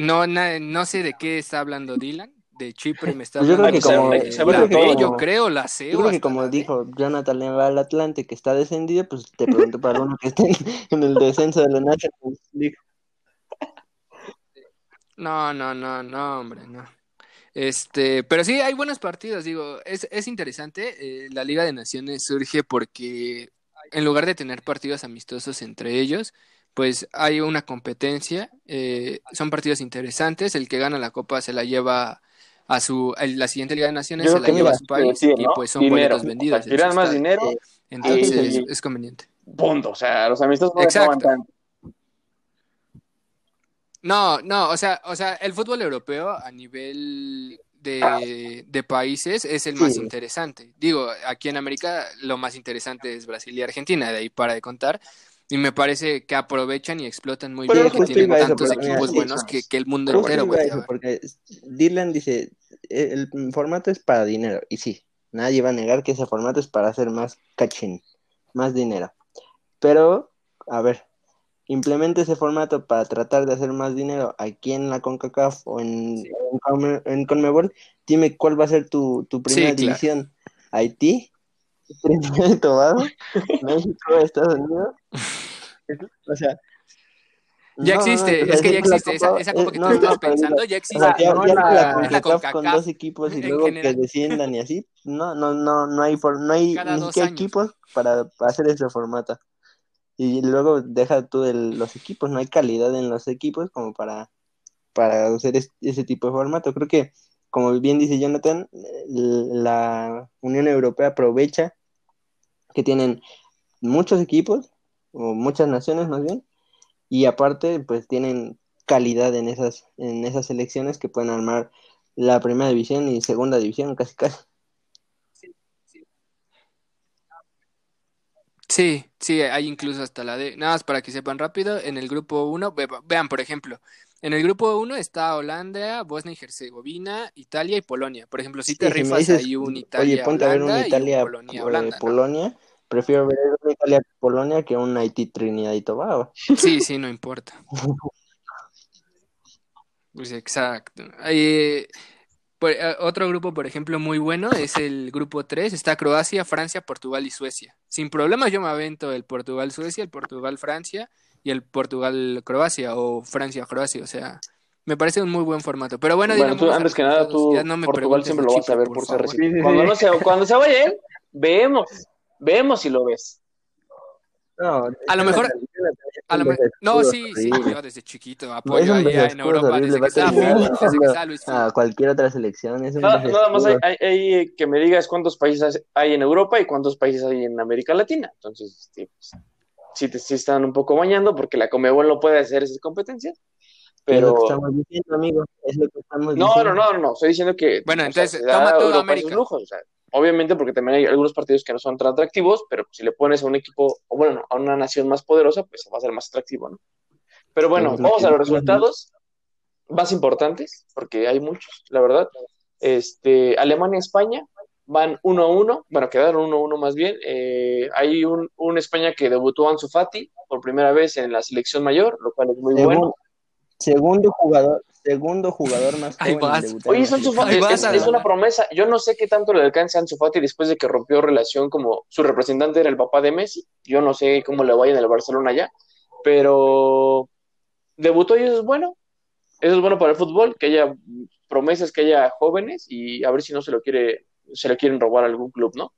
no, no sé de qué está hablando Dylan, de Chipre me está hablando. Pues yo creo que como, la B, yo creo, la C. Yo creo que como dijo Jonathan va al Atlante que está descendido, pues te pregunto para uno que esté en el descenso de la National League. No, no, no, no, hombre, no. Este, pero sí, hay buenos partidos, digo, es, es interesante. Eh, la Liga de Naciones surge porque en lugar de tener partidos amistosos entre ellos, pues hay una competencia, eh, son partidos interesantes, el que gana la copa se la lleva a su, la siguiente Liga de Naciones se la lleva a su país y pues son boletos vendidos. Tiran más dinero. Entonces es conveniente. Punto, o sea, los amistosos no Exacto. No, no, o sea, o sea, el fútbol europeo a nivel de, de países es el más interesante. Digo, aquí en América lo más interesante es Brasil y Argentina, de ahí para de contar. Y me parece que aprovechan y explotan muy bien que tienen tantos equipos buenos que, que, el mundo entero, Porque Dylan dice, el formato es para dinero, y sí, Nadie va a negar que ese formato es para hacer más cachín, más dinero. Pero, a ver, implemente ese formato para tratar de hacer más dinero aquí en la CONCACAF o en, en, Conmebol. Dime cuál va a ser tu, tu primera división. Haití, Trinidad y Tobago, México, Estados Unidos. O sea, ya existe, es que ya existe, esa, esa que tú estás pensando, ya existe. ya, la, la con dos equipos y luego que desciendan y así, no, no, no, no hay, no hay ni siquiera equipos para, hacer ese formato. Y luego deja tú el, los equipos, no hay calidad en los equipos como para, para hacer ese tipo de formato. Creo que, como bien dice Jonathan, la Unión Europea aprovecha que tienen muchos equipos, o muchas naciones más bien, y aparte pues tienen calidad en esas en esas selecciones que pueden armar la primera división y segunda división casi casi Sí, sí, hay incluso hasta la de, nada más para que sepan rápido, en el grupo 1, vean por ejemplo, en el grupo 1 está Holanda, Bosnia y Herzegovina, Italia y Polonia. Por ejemplo, si te rifas ahí un Italia, oye, ponte a ver una Italia, Polonia, Polonia prefiero ver una Italia Polonia que un Haití Trinidad y Tobago. Sí, sí, no importa. Pues exacto. Eh, otro grupo, por ejemplo, muy bueno es el grupo 3. Está Croacia, Francia, Portugal y Suecia. Sin problemas yo me avento el Portugal-Suecia, el Portugal-Francia y el Portugal-Croacia o Francia-Croacia. O sea, me parece un muy buen formato. Pero bueno, bueno antes que nada, tú Portugal siempre lo vas a ver por, ser reciente. Cuando, no se, cuando se vaya él, vemos. Vemos si lo ves. No, a lo mejor. A lo mejor no, sí, sí, yo desde chiquito apoyo ahí en Europa, desde que estaba Luis A cualquier otra selección. Es nada, más hay, hay, que me digas cuántos países hay en Europa y cuántos países hay en América Latina. Entonces, sí, pues, sí, te, sí están un poco bañando porque la Comebol no puede hacer esas competencias. Pero... Es lo que estamos diciendo, amigo. Es lo que estamos no, diciendo. no, no, no, estoy diciendo que. Bueno, entonces, toma todo América. Lujos, o sea, Obviamente porque también hay algunos partidos que no son tan atractivos, pero si le pones a un equipo, o bueno, a una nación más poderosa, pues va a ser más atractivo, ¿no? Pero bueno, vamos a los resultados más importantes, porque hay muchos, la verdad. Este, Alemania España van 1-1, bueno, quedaron 1-1 más bien. Eh, hay un, un, España que debutó Ansu Fati por primera vez en la selección mayor, lo cual es muy bueno. Segundo jugador, segundo jugador más joven Oye, es, es, una promesa. Yo no sé qué tanto le alcance a Ansu Fati después de que rompió relación como su representante era el papá de Messi. Yo no sé cómo le vaya en el Barcelona ya, pero debutó y eso es bueno. Eso es bueno para el fútbol, que haya promesas, que haya jóvenes y a ver si no se lo quiere, se lo quieren robar a algún club, ¿no?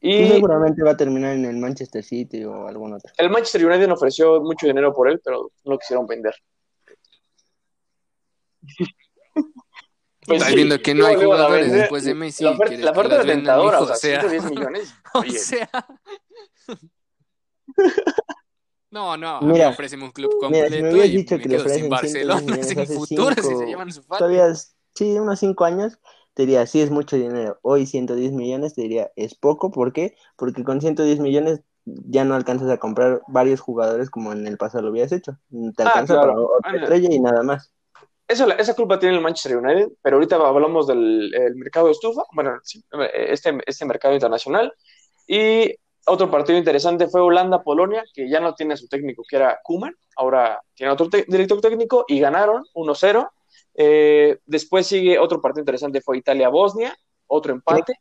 Y seguramente va a terminar en el Manchester City o algún otro. El Manchester United ofreció mucho dinero por él, pero no lo quisieron vender. Pues Estás viendo que no hay jugadores después de Messi. La oferta, la oferta era tentadora, o sea, 110 millones. O sea. No, no, mira, ofrecemos un club completo mira, si me y dicho me que quedo sin Barcelona, sin futuro, si se llevan su Todavía, sí, unos 5 años, te diría, sí es mucho dinero. Hoy 110 millones, te diría, es poco. ¿Por qué? Porque con 110 millones ya no alcanzas a comprar varios jugadores como en el pasado lo habías hecho. Te ah, alcanza para otra estrella y nada más esa culpa tiene el Manchester United, pero ahorita hablamos del mercado de estufa, bueno, este, este mercado internacional. Y otro partido interesante fue Holanda-Polonia, que ya no tiene a su técnico, que era Kuman, ahora tiene otro director técnico y ganaron 1-0. Eh, después sigue otro partido interesante, fue Italia-Bosnia, otro empate.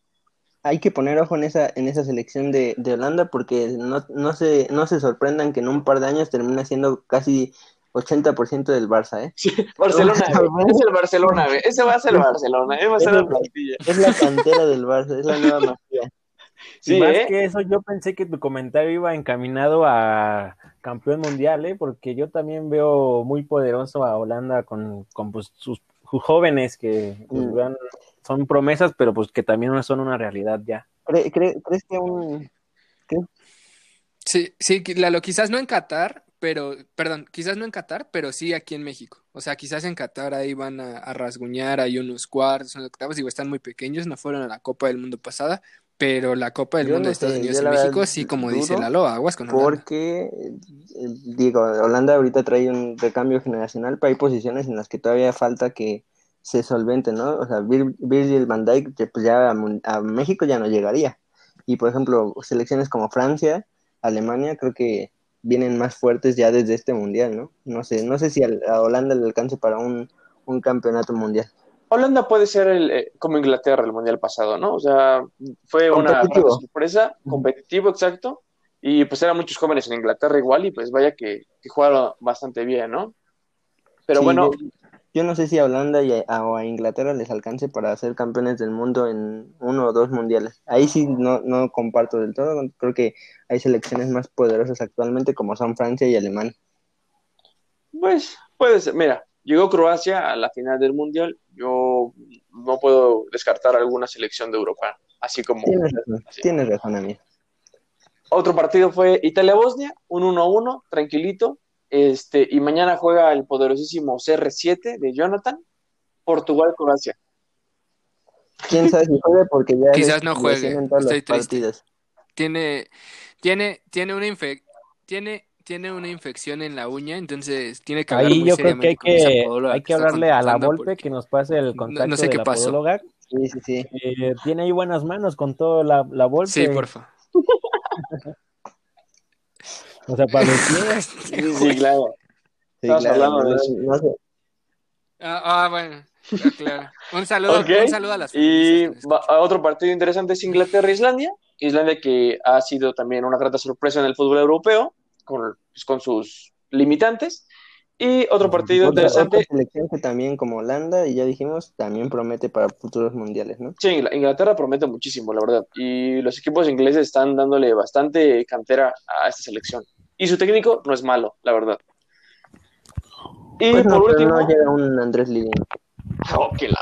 Hay que poner ojo en esa, en esa selección de, de Holanda porque no, no, se, no se sorprendan que en un par de años termina siendo casi 80% del Barça, ¿eh? Sí, Barcelona, es el Barcelona, ese va a ser el Barcelona, ¿eh? va a ser la plantilla. Es la cantera del Barça, es la nueva mafia. Sí, más ¿eh? que eso, yo pensé que tu comentario iba encaminado a campeón mundial, ¿eh? Porque yo también veo muy poderoso a Holanda con, con pues, sus, jóvenes que pues, mm. son promesas, pero pues que también no son una realidad ya. ¿Crees que un... Sí, sí, Lalo, quizás no en Qatar, pero, perdón, quizás no en Qatar, pero sí aquí en México. O sea, quizás en Qatar ahí van a, rasguñar, hay unos cuartos, unos octavos, digo, están muy pequeños, no fueron a la Copa del Mundo pasada, pero la Copa del Mundo de Estados Unidos y México, sí, como dice Lalo, aguas con Holanda. Porque, digo, Holanda ahorita trae un recambio generacional, pero hay posiciones en las que todavía falta que, se solvente, ¿no? O sea, Virgil van Dijk pues ya a, México ya no llegaría. Y por ejemplo, selecciones como Francia, Alemania, creo que vienen más fuertes ya desde este mundial, ¿no? No sé, no sé si a, Holanda le alcance para un, campeonato mundial. Holanda puede ser el, eh, como Inglaterra el mundial pasado, ¿no? O sea, fue una sorpresa, competitivo, exacto, y pues eran muchos jóvenes en Inglaterra igual, y pues vaya que, que jugaron bastante bien, ¿no? Pero bueno. Yo, no sé si a Holanda y a, o a Inglaterra les alcance para ser campeones del mundo en uno o dos mundiales. Ahí sí no, no comparto del todo. Creo que hay selecciones más poderosas actualmente como son Francia y Alemania. Pues puede ser. Mira, llegó Croacia a la final del mundial. Yo no puedo descartar alguna selección de Europa. Así como. Tienes razón, tienes razón, amigo. Otro partido fue Italia-Bosnia, un 1-1, tranquilito. Este, y mañana juega el poderosísimo CR7 de Jonathan, Portugal-Croacia. Quién sabe si juegue porque ya quizás no juegue. Estoy triste. Tiene, tiene, tiene una tiene, tiene una infección en la uña, entonces tiene que hablar Ahí yo creo que hay que, hay que hablarle a la Volpe que nos pase el contacto no, sé qué pasó. Sí, sí, sí. Eh, tiene ahí buenas manos con todo la, la Volpe. Sí, porfa. O sea, para los pies. Sí, claro. Sí, claro. hablando de eso. Ah, ah, bueno. claro. Un saludo, un saludo a las Y a otro partido interesante es Inglaterra-Islandia. Islandia que ha sido también una grata sorpresa en el fútbol europeo, con, pues, con sus limitantes. Y otro partido interesante. selección que también, como Holanda, y ya dijimos, también promete para futuros mundiales, ¿no? Sí, Inglaterra promete muchísimo, la verdad. Y los equipos ingleses están dándole bastante cantera a esta selección. Y su técnico no es malo, la verdad. Y pues por último. No llega un Andrés Lidín. Oh, qué la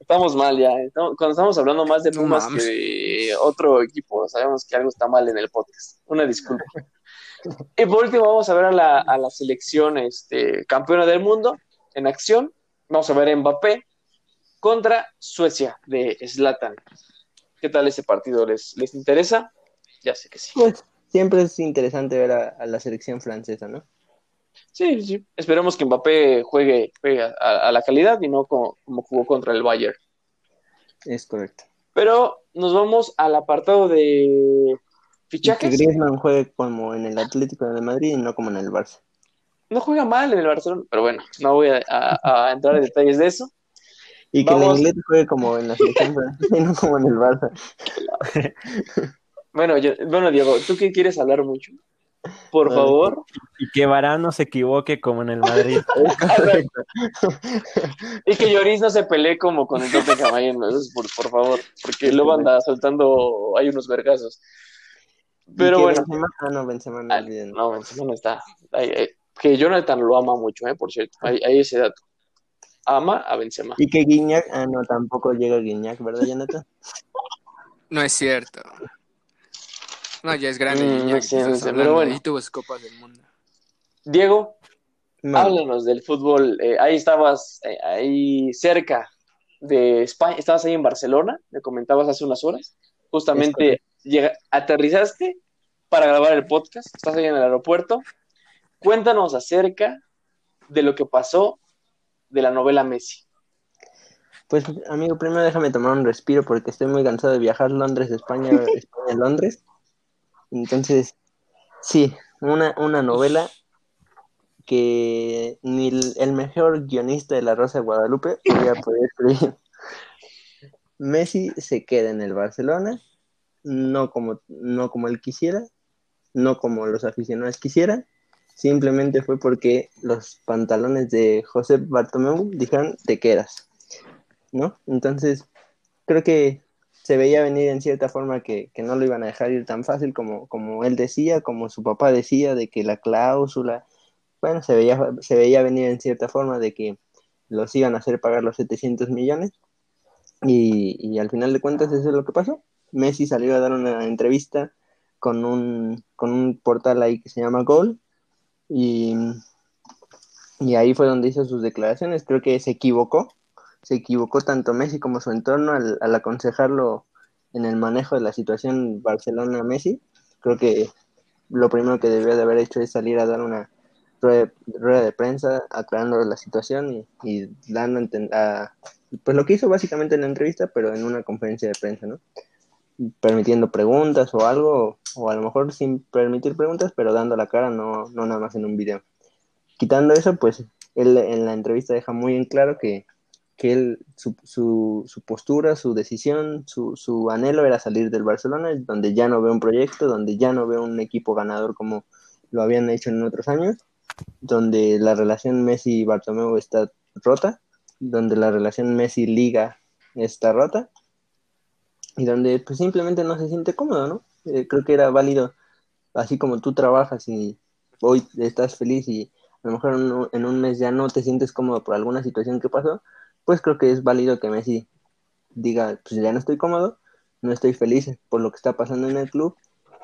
Estamos mal ya. Cuando estamos hablando más de Pumas que de otro equipo, sabemos que algo está mal en el podcast. Una disculpa. Y por último, vamos a ver a la, a la selección este, campeona del mundo en acción. Vamos a ver a Mbappé contra Suecia de Slatan. ¿Qué tal ese partido? ¿Les, les interesa? Ya sé que sí. Pues, siempre es interesante ver a, la selección francesa, ¿no? Sí, sí. Esperemos que Mbappé juegue, a, la calidad y no como, jugó contra el Bayern. Es correcto. Pero nos vamos al apartado de fichajes. que Griezmann juegue como en el Atlético de Madrid y no como en el Barça. No juega mal en el Barcelona, pero bueno, no voy a, entrar en detalles de eso. Y que el inglés juegue como en la selección y no como en el Barça. Bueno, bueno, Diego, ¿tú qué quieres hablar mucho? Por favor. Y que Varane no se equivoque como en el Madrid. y que Lloris no se pelee como con el Tottenham ahí por, por favor, porque luego anda soltando, hay unos vergazos. Pero bueno. ah, no, Benzema no, ah, no, Benzema no está. que Jonathan lo ama mucho, eh, por cierto. Hay, ese dato. Ama a Benzema. Y que Guiñac, ah, no, tampoco llega Guiñac, ¿verdad, Jonathan? No es cierto. No, ya es grande. Mm, pero bueno. Y tuvo copas del mundo. Diego, háblanos del fútbol. Eh, ahí estabas, eh, ahí cerca de España. Estabas ahí en Barcelona, me comentabas hace unas horas. Justamente aterrizaste para grabar el podcast. Estás ahí en el aeropuerto. Cuéntanos acerca de lo que pasó de la novela Messi. Pues, amigo, primero déjame tomar un respiro porque estoy muy cansado de viajar Londres, España, España, Londres. Entonces, sí, una, una novela que ni el, mejor guionista de La Rosa de Guadalupe podía poder escribir. Messi se queda en el Barcelona, no como, no como él quisiera, no como los aficionados quisieran, simplemente fue porque los pantalones de José Bartomeu dijeron te quedas, ¿no? Entonces, creo que se veía venir en cierta forma que, no lo iban a dejar ir tan fácil como, como él decía, como su papá decía, de que la cláusula, bueno, se veía, se veía venir en cierta forma de que los iban a hacer pagar los 700 millones. Y, al final de cuentas eso es lo que pasó. Messi salió a dar una entrevista con un, con un portal ahí que se llama Gol y, y ahí fue donde hizo sus declaraciones. Creo que se equivocó se equivocó tanto Messi como su entorno al, aconsejarlo en el manejo de la situación Barcelona-Messi. Creo que lo primero que debió de haber hecho es salir a dar una, rueda, de prensa aclarando la situación y, dando a, pues lo que hizo básicamente en la entrevista, pero en una conferencia de prensa, ¿no? Permitiendo preguntas o algo, o a lo mejor sin permitir preguntas, pero dando la cara, no, no nada más en un video. Quitando eso, pues él en la entrevista deja muy en claro que, que él, su, su, su, postura, su decisión, su, su anhelo era salir del Barcelona, donde ya no ve un proyecto, donde ya no ve un equipo ganador como lo habían hecho en otros años, donde la relación Messi-Bartomeu está rota, donde la relación Messi-Liga está rota, y donde pues simplemente no se siente cómodo, ¿no? Eh, creo que era válido, así como tú trabajas y hoy estás feliz y a lo mejor en un, mes ya no te sientes cómodo por alguna situación que pasó, pues creo que es válido que Messi diga, pues ya no estoy cómodo, no estoy feliz por lo que está pasando en el club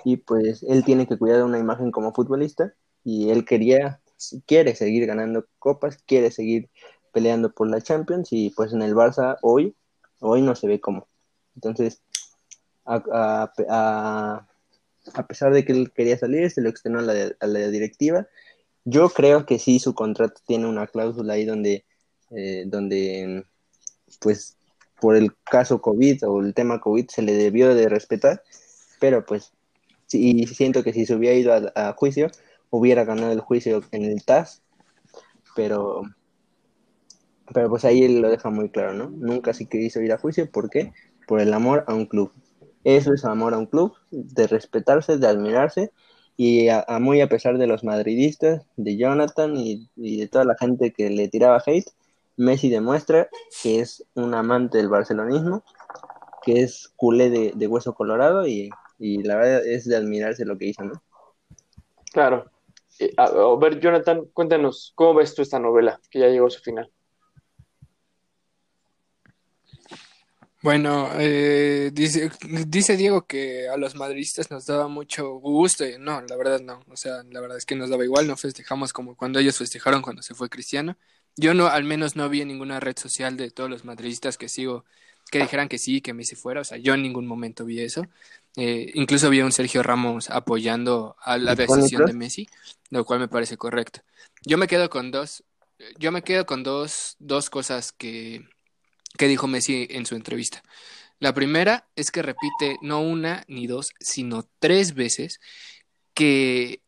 y pues él tiene que cuidar una imagen como futbolista y él quería, quiere seguir ganando copas, quiere seguir peleando por la Champions y pues en el Barça hoy, hoy no se ve como. Entonces, a, a, pesar de que él quería salir, se lo extendió a la, a la, directiva. Yo creo que sí, su contrato tiene una cláusula ahí donde, eh, donde pues por el caso COVID o el tema COVID se le debió de respetar, pero pues y siento que si se hubiera ido a, juicio, hubiera ganado el juicio en el TAS, pero, pero pues ahí él lo deja muy claro, ¿no? Nunca sí quiso ir a juicio, ¿por qué? Por el amor a un club. Eso es amor a un club, de respetarse, de admirarse, y a, muy a pesar de los madridistas, de Jonathan y, de toda la gente que le tiraba hate, Messi demuestra que es un amante del barcelonismo, que es culé de, de hueso colorado y y la verdad es de admirarse lo que hizo, ¿no? Claro. Eh, a, ver, Jonathan, cuéntanos, ¿cómo ves tú esta novela que ya llegó a su final? Bueno, eh, dice, dice Diego que a los madridistas nos daba mucho gusto. Y no, la verdad no. O sea, la verdad es que nos daba igual. No festejamos como cuando ellos festejaron cuando se fue Cristiano. Yo no, al menos no vi en ninguna red social de todos los madridistas que sigo que dijeran que sí, que Messi fuera. O sea, yo en ningún momento vi eso. Eh, incluso vi a un Sergio Ramos apoyando a la decisión de Messi, lo cual me parece correcto. Yo me quedo con dos, yo me quedo con dos, dos cosas que, que dijo Messi en su entrevista. La primera es que repite no una ni dos, sino tres veces que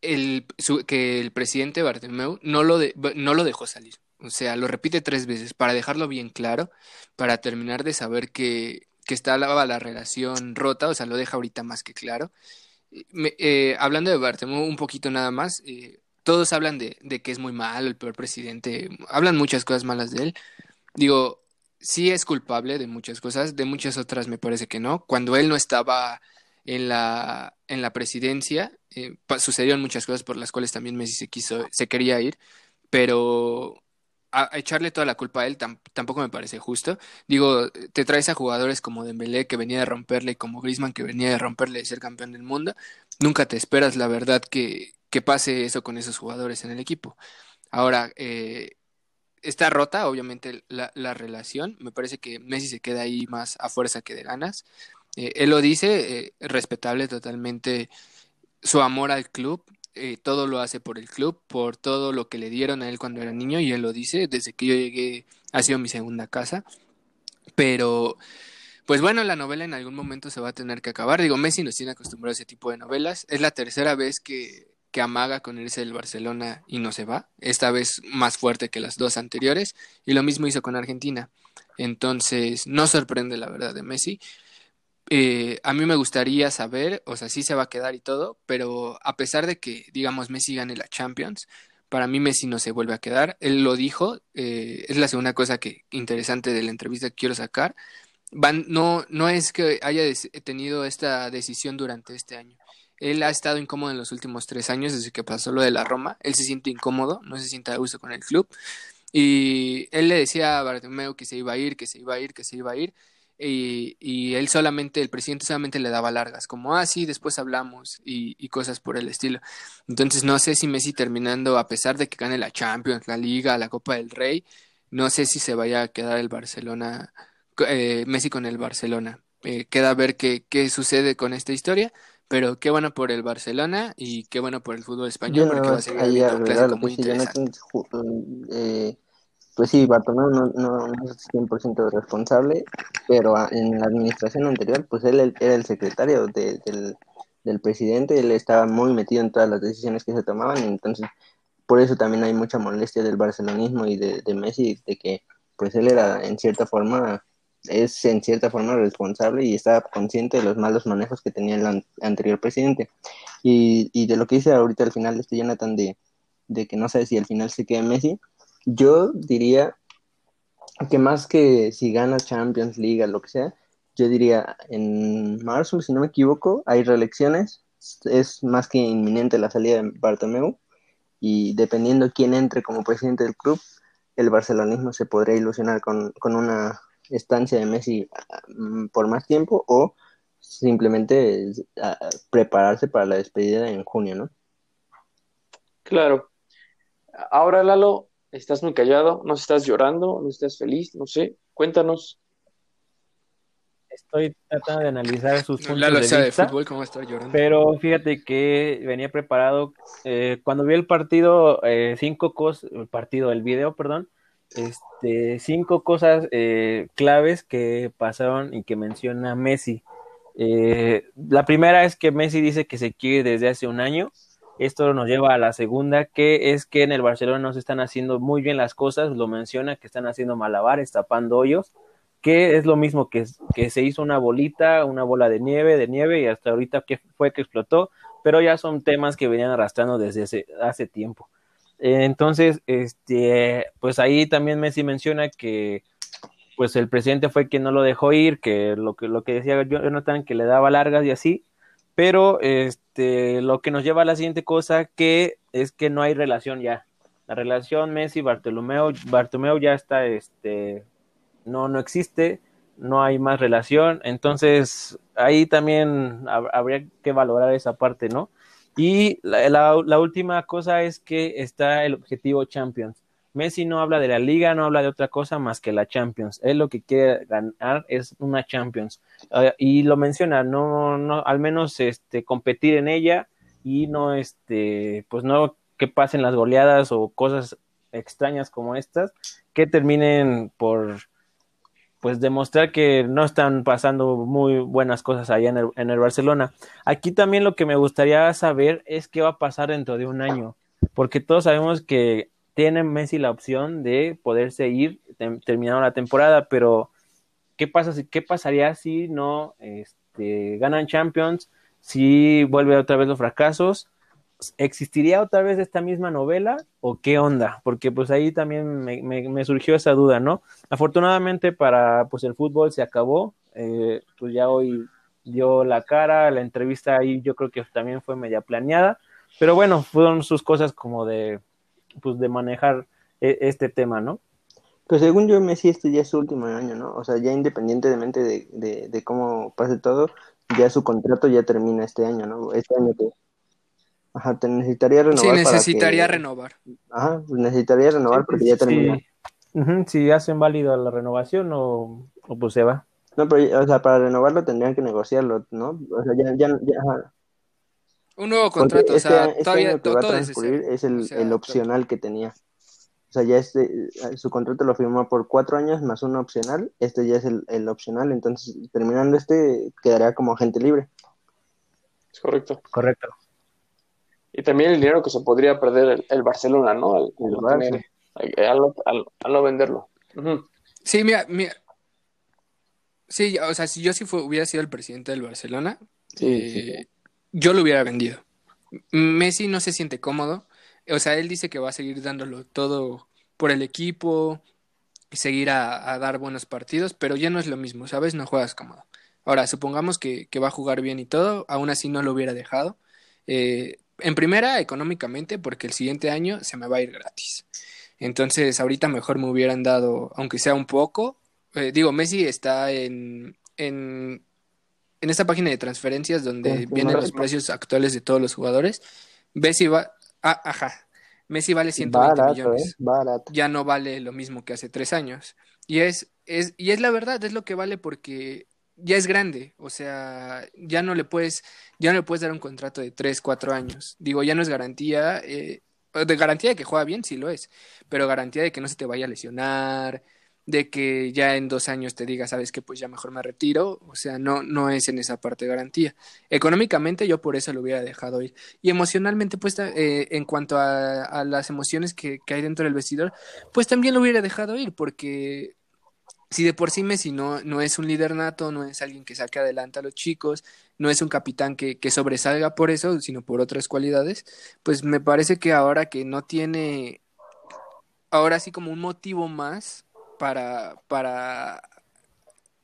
el, que el presidente Bartomeu no lo, no lo dejó salir. O sea, lo repite tres veces para dejarlo bien claro, para terminar de saber que, que estaba la relación rota, o sea, lo deja ahorita más que claro. Eh, hablando de Bartomeu un poquito nada más, eh, todos hablan de, de, que es muy malo, el peor presidente, hablan muchas cosas malas de él. Digo, sí es culpable de muchas cosas, de muchas otras me parece que no. Cuando él no estaba en la, en la presidencia, eh, sucedieron muchas cosas por las cuales también Messi se quiso, se quería ir, pero a, echarle toda la culpa a él tampoco me parece justo. Digo, te traes a jugadores como Dembélé que venía de romperle, como Griezmann que venía de romperle de ser campeón del mundo. Nunca te esperas, la verdad, que, que pase eso con esos jugadores en el equipo. Ahora, eh, está rota, obviamente, la, la, relación. Me parece que Messi se queda ahí más a fuerza que de ganas. Eh, él lo dice, eh, respetable totalmente su amor al club, eh, todo lo hace por el club, por todo lo que le dieron a él cuando era niño, y él lo dice, desde que yo llegué ha sido mi segunda casa. Pero, pues bueno, la novela en algún momento se va a tener que acabar. Digo, Messi nos tiene acostumbrado a ese tipo de novelas. Es la tercera vez que, que amaga con irse del Barcelona y no se va. Esta vez más fuerte que las dos anteriores. Y lo mismo hizo con Argentina. Entonces, no sorprende la verdad de Messi. Eh, a mí me gustaría saber, o sea, sí se va a quedar y todo, pero a pesar de que, digamos, Messi gane la Champions, para mí Messi no se vuelve a quedar. Él lo dijo, eh, es la segunda cosa que interesante de la entrevista que quiero sacar. Van, no, no es que haya tenido esta decisión durante este año. Él ha estado incómodo en los últimos tres años desde que pasó lo de la Roma. Él se siente incómodo, no se siente a gusto con el club. Y él le decía a Bartomeu que se iba a ir, que se iba a ir, que se iba a ir y, y, él solamente, el presidente solamente le daba largas, como, ah, sí, después hablamos y, y, cosas por el estilo. Entonces, no sé si Messi terminando, a pesar de que gane la Champions, la Liga, la Copa del Rey, no sé si se vaya a quedar el Barcelona, eh, Messi con el Barcelona. Eh, queda ver qué, qué sucede con esta historia, pero qué bueno por el Barcelona y qué bueno por el fútbol español porque va a ser un clásico muy interesante. Eh, pues sí, Bartomeu no, no, no, es 100% responsable, pero en la administración anterior, pues él, era el secretario del, del presidente, él estaba muy metido en todas las decisiones que se tomaban, y entonces por eso también hay mucha molestia del barcelonismo y de, de Messi, de que pues él era en cierta forma es en cierta forma responsable y está consciente de los malos manejos que tenía el anterior presidente. Y, y de lo que dice ahorita al final este Jonathan de, de que no sabe si al final se queda Messi, yo diría que más que si gana Champions League, lo que sea, yo diría en marzo, si no me equivoco, hay reelecciones, es más que inminente la salida de Bartomeu y dependiendo quién entre como presidente del club, el barcelonismo se podría ilusionar con, con una estancia de Messi mm, por más tiempo o simplemente prepararse para la despedida en junio, ¿no? Claro. Ahora, Lalo, estás muy callado, no estás llorando, no estás feliz, no sé, cuéntanos. Estoy tratando de analizar sus puntos de vista, pero fíjate que venía preparado eh, cuando vi el partido, eh, cinco cosas, el partido, el video, perdón, este, cinco cosas eh, claves que pasaron y que menciona Messi. Eh, la primera es que Messi dice que se quiere desde hace un año. Esto nos lleva a la segunda, que es que en el Barcelona no se están haciendo muy bien las cosas. Lo menciona que están haciendo malabares, tapando hoyos, que es lo mismo que, que se hizo una bolita, una bola de nieve, de nieve, y hasta ahorita que fue que explotó, pero ya son temas que venían arrastrando desde hace, hace tiempo. Entonces, este, pues ahí también Messi menciona que pues el presidente fue quien no lo dejó ir, que lo que, lo que decía Jonathan, que le daba largas y así, pero este, lo que nos lleva a la siguiente cosa, que es que no hay relación ya. La relación Messi-Bartolomeo, Bartomeu ya está, este, no, no existe, no hay más relación, entonces ahí también habría que valorar esa parte, ¿no? Y la, última cosa es que está el objetivo Champions. Messi no habla de la liga, no habla de otra cosa más que la Champions. Él lo que quiere ganar es una Champions. Ah, y lo menciona, no, no, al menos este, competir en ella y no, este, pues no que pasen las goleadas o cosas extrañas como estas que terminen por pues demostrar que no están pasando muy buenas cosas allá en el, en el, Barcelona. Aquí también lo que me gustaría saber es qué va a pasar dentro de un año, porque todos sabemos que tiene Messi la opción de poderse ir terminando la temporada, pero ¿qué pasa si, qué pasaría si no este, ganan Champions, si vuelve otra vez los fracasos? ¿Existiría otra vez esta misma novela o qué onda? Porque pues ahí también me, surgió esa duda, ¿no? Afortunadamente para pues el fútbol se acabó, eh, pues ya hoy dio la cara, la entrevista ahí yo creo que también fue media planeada, pero bueno, fueron sus cosas como de pues de manejar e, este tema, ¿no? Pues según yo, Messi este ya es su último año, ¿no? O sea, ya independientemente de, de, de cómo pase todo, ya su contrato ya termina este año, ¿no? Este año que Ajá, te necesitaría renovar. Sí, necesitaría renovar. Ajá, necesitaría renovar porque ya termina. si hacen válido la renovación o, o, pues se va. No, pero, o sea, para renovarlo tendrían que negociarlo, ¿no? O sea, ya, ya, ya Un nuevo contrato, o este sea, este todavía año que va a transcurrir es el, el opcional que tenía. O sea, ya este, su contrato lo firmó por cuatro años más uno opcional. Este ya es el, el opcional, entonces terminando este quedaría como agente libre. Es correcto. Correcto. Y también el dinero que se podría perder el, Barcelona, ¿no? Al, no venderlo. Sí, mira, mira. Sí, o sea, si yo sí hubiera sido el presidente del Barcelona, eh, yo lo hubiera vendido. Messi no se siente cómodo. O sea, él dice que va a seguir dándolo todo por el equipo y seguir a, dar buenos partidos, pero ya no es lo mismo, ¿sabes? No juegas cómodo. Ahora, supongamos que, que va a jugar bien y todo, aún así no lo hubiera dejado. Eh, en primera, económicamente, porque el siguiente año se me va a ir gratis. Entonces, ahorita mejor me hubieran dado, aunque sea un poco. Eh, digo, Messi está en, en, en, esta página de transferencias donde vienen los precios actuales de todos los jugadores. Messi va. Ah, ajá. Messi vale 120 millones. Eh, ya no vale lo mismo que hace tres años. Y es, es, y es la verdad, es lo que vale porque ya es grande, o sea, ya no le puedes, ya no le puedes dar un contrato de 3, 4 años. Digo, ya no es garantía, eh, de garantía de que juega bien, sí lo es, pero garantía de que no se te vaya a lesionar, de que ya en dos años te diga, sabes que pues ya mejor me retiro, o sea, no, no es en esa parte garantía. Económicamente yo por eso lo hubiera dejado ir. Y emocionalmente, pues eh, en cuanto a, a las emociones que, que, hay dentro del vestidor, pues también lo hubiera dejado ir, porque si de por sí Messi no, no es un líder nato, no es alguien que saque adelante a los chicos, no es un capitán que, que sobresalga por eso, sino por otras cualidades, pues me parece que ahora que no tiene, ahora sí como un motivo más, para, para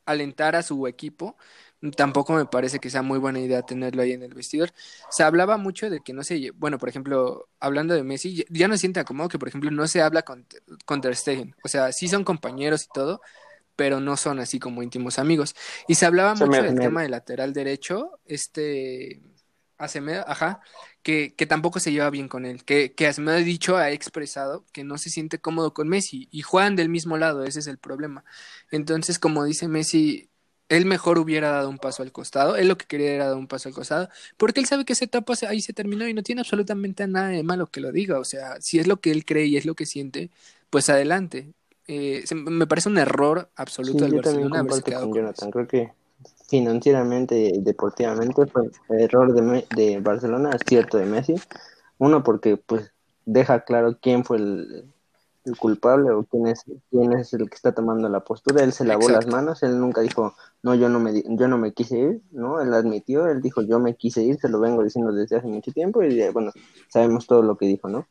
alentar a su equipo, tampoco me parece que sea muy buena idea tenerlo ahí en el vestidor. Se hablaba mucho de que no sé, bueno, por ejemplo, hablando de Messi, ya no se siente que, por ejemplo, no se habla con, con Ter Stegen. O sea, sí son compañeros y todo, pero no son así como íntimos amigos. Y se hablaba mucho del tema del lateral derecho, este Acemedo, ajá, que, que, tampoco se lleva bien con él, que, que Acemedo ha dicho, ha expresado que no se siente cómodo con Messi y juegan del mismo lado, ese es el problema. Entonces, como dice Messi, él mejor hubiera dado un paso al costado, él lo que quería era dar un paso al costado, porque él sabe que esa etapa ahí se terminó y no tiene absolutamente nada de malo que lo diga, o sea, si es lo que él cree y es lo que siente, pues adelante. Eh, me parece un error absoluto sí, del Barcelona. Con Jonathan, creo que financieramente y deportivamente fue error de, de Barcelona, cierto de Messi. Uno, porque pues deja claro quién fue el, culpable o quién es, quién es el que está tomando la postura. Él se lavó las manos, él nunca dijo, no, yo no, me, yo no me quise ir, ¿no? Él admitió, él dijo, yo me quise ir, se lo vengo diciendo desde hace mucho tiempo y bueno, sabemos todo lo que dijo, ¿no?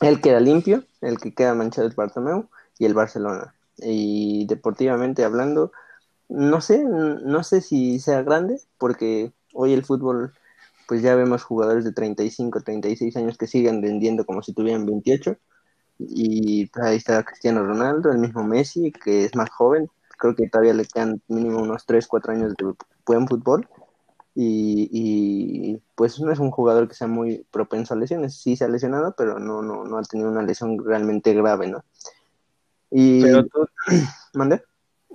Él queda limpio, el que queda manchado es Bartomeu y el Barcelona. Y deportivamente hablando, no sé, no sé si sea grande, porque hoy el fútbol, pues ya vemos jugadores de 35, 36 años que siguen vendiendo como si tuvieran 28. Y ahí está Cristiano Ronaldo, el mismo Messi, que es más joven, creo que todavía le quedan mínimo unos 3, 4 años de buen fútbol. Y, y, pues no es un jugador que sea muy propenso a lesiones, sí se ha lesionado, pero no, no, no ha tenido una lesión realmente grave, ¿no? Y... Pero tú... ¿Mande?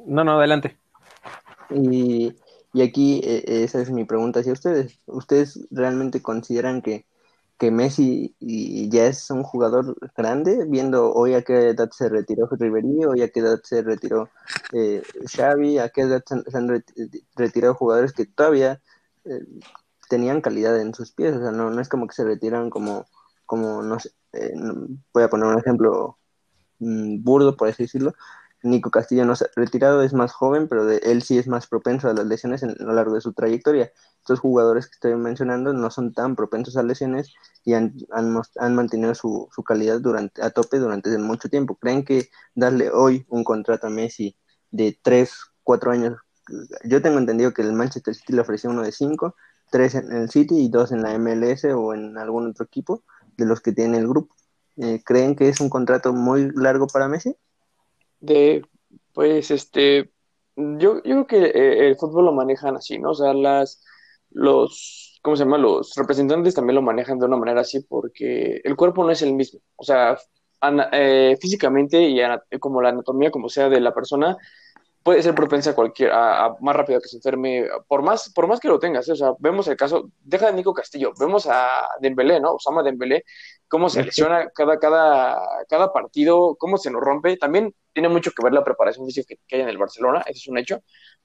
No, no, adelante. Y, y aquí e, esa es mi pregunta hacia ustedes. ¿Ustedes realmente consideran que, que Messi ya es un jugador grande, viendo hoy a qué edad se retiró Ribery, hoy a qué edad se retiró eh, Xavi, a qué edad se han retirado jugadores que todavía eh, tenían calidad en sus pies, o sea, no, no es como que se retiran como, como no sé, eh, voy a poner un ejemplo burdo, por así decirlo, Nico Castillo no se ha retirado, es más joven, pero de, él sí es más propenso a las lesiones a lo largo de su trayectoria. Estos jugadores que estoy mencionando no son tan propensos a lesiones y han, han, mantenido su, su, calidad durante, a tope durante mucho tiempo. ¿Creen que darle hoy un contrato a Messi de 3, 4 años? Yo tengo entendido que el Manchester City le ofreció uno de 5, 3 en el City y 2 en la MLS o en algún otro equipo de los que tiene el grupo. Eh, ¿Creen que es un contrato muy largo para Messi? de, pues, este, yo, yo creo que eh, el fútbol lo manejan así, ¿no? O sea, las, los, ¿cómo se llama? Los representantes también lo manejan de una manera así porque el cuerpo no es el mismo. O sea, eh, físicamente y como la anatomía, como sea de la persona, puede ser propensa a cualquier, a, más rápido que se enferme, por más, por más que lo tengas, o sea, vemos el caso, deja de Nico Castillo, vemos a Dembélé, ¿no? Osama Dembélé, cómo se lesiona cada, cada, cada partido, cómo se nos rompe, también tiene mucho que ver la preparación física que, hay en el Barcelona, eso es un hecho,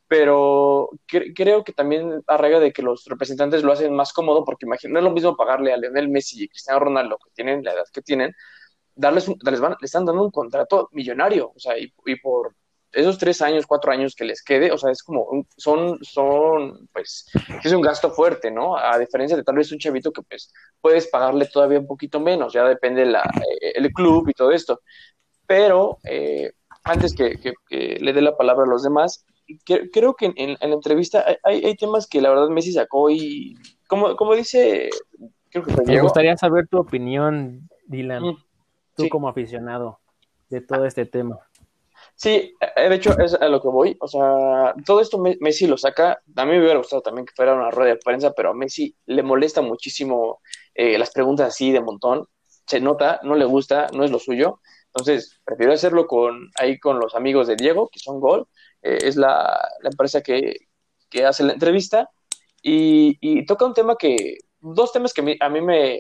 pero creo que también arraiga de que los representantes lo hacen más cómodo, porque imagínate, no es lo mismo pagarle a Lionel Messi y Cristiano Ronaldo, que tienen la edad que tienen, darles un, les, van, les están dando un contrato millonario, o sea, y, y por esos tres años, cuatro años que les quede, o sea, es como, son, son, pues, es un gasto fuerte, ¿no? A diferencia de tal vez un chavito que, pues, puedes pagarle todavía un poquito menos, ya depende la, eh, el club y todo esto. Pero, eh, antes que, le dé la palabra a los demás, creo que en, la entrevista hay, hay, temas que la verdad Messi sacó y, como, como dice, creo que... Me gustaría saber tu opinión, Dylan, mm, tú como aficionado de todo este tema. Sí, eh, de hecho es a lo que voy. O sea, todo esto Messi lo saca. A mí me hubiera gustado también que fuera una rueda de prensa, pero a Messi le molesta muchísimo eh, las preguntas así de montón. Se nota, no le gusta, no es lo suyo. Entonces, prefiero hacerlo con ahí con los amigos de Diego, que son gol, eh, es la, empresa que, hace la entrevista, y, toca un tema que, dos temas que a mí me,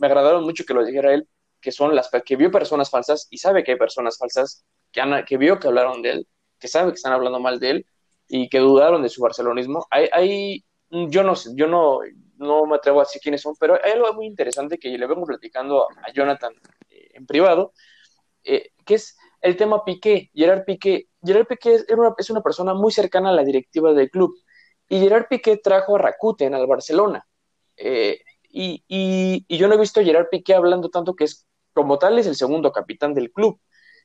agradaron mucho que lo dijera él, que son las que vio personas falsas y sabe que hay personas falsas que, han, que vio que hablaron de él, que sabe que están hablando mal de él y que dudaron de su barcelonismo. Hay, yo no sé, yo no, no me atrevo a decir quiénes son, pero hay algo muy interesante que le vengo platicando a, Jonathan eh, en privado, eh, que es el tema Piqué. Gerard Piqué, Gerard Piqué es una, persona muy cercana a la directiva del club y Gerard Piqué trajo a Rakuten al Barcelona. Eh, y, y, yo no he visto a Gerard Piqué hablando tanto que es como tal es el segundo capitán del club.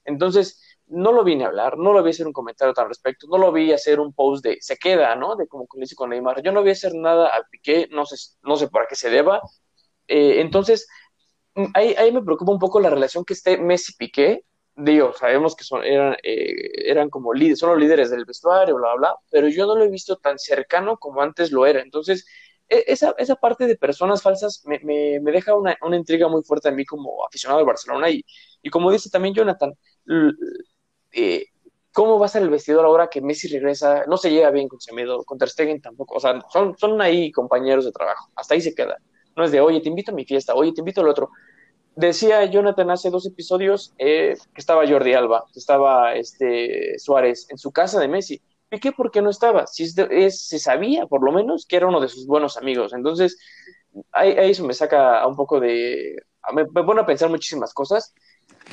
Entonces, no lo vine a hablar, no lo vi hacer un comentario al respecto, no lo vi hacer un post de se queda, ¿no? De como le hice con Neymar. Yo no vi hacer nada a Piqué, no sé, no sé para qué se deba. Eh, entonces, ahí, me preocupa un poco la relación que esté Messi-Piqué. Digo, sabemos que son, eran, eh, eran como líderes, son los líderes del vestuario, bla, bla, bla, pero yo no lo he visto tan cercano como antes lo era. Entonces, esa, esa parte de personas falsas me, me, me deja una, una, intriga muy fuerte a mí como aficionado al Barcelona y, y como dice también Jonathan, eh, ¿cómo va a ser el vestidor ahora que Messi regresa? No se lleva bien con Semedo, con Ter Stegen tampoco, o sea, son, son ahí compañeros de trabajo, hasta ahí se queda. No es de, oye, te invito a mi fiesta, oye, te invito al otro. Decía Jonathan hace dos episodios eh, que estaba Jordi Alba, que estaba este, Suárez en su casa de Messi. ¿Y qué? ¿Por qué no estaba? Si se sabía, por lo menos, que era uno de sus buenos amigos. Entonces, ahí, eso me saca un poco de... Me, pone a pensar muchísimas cosas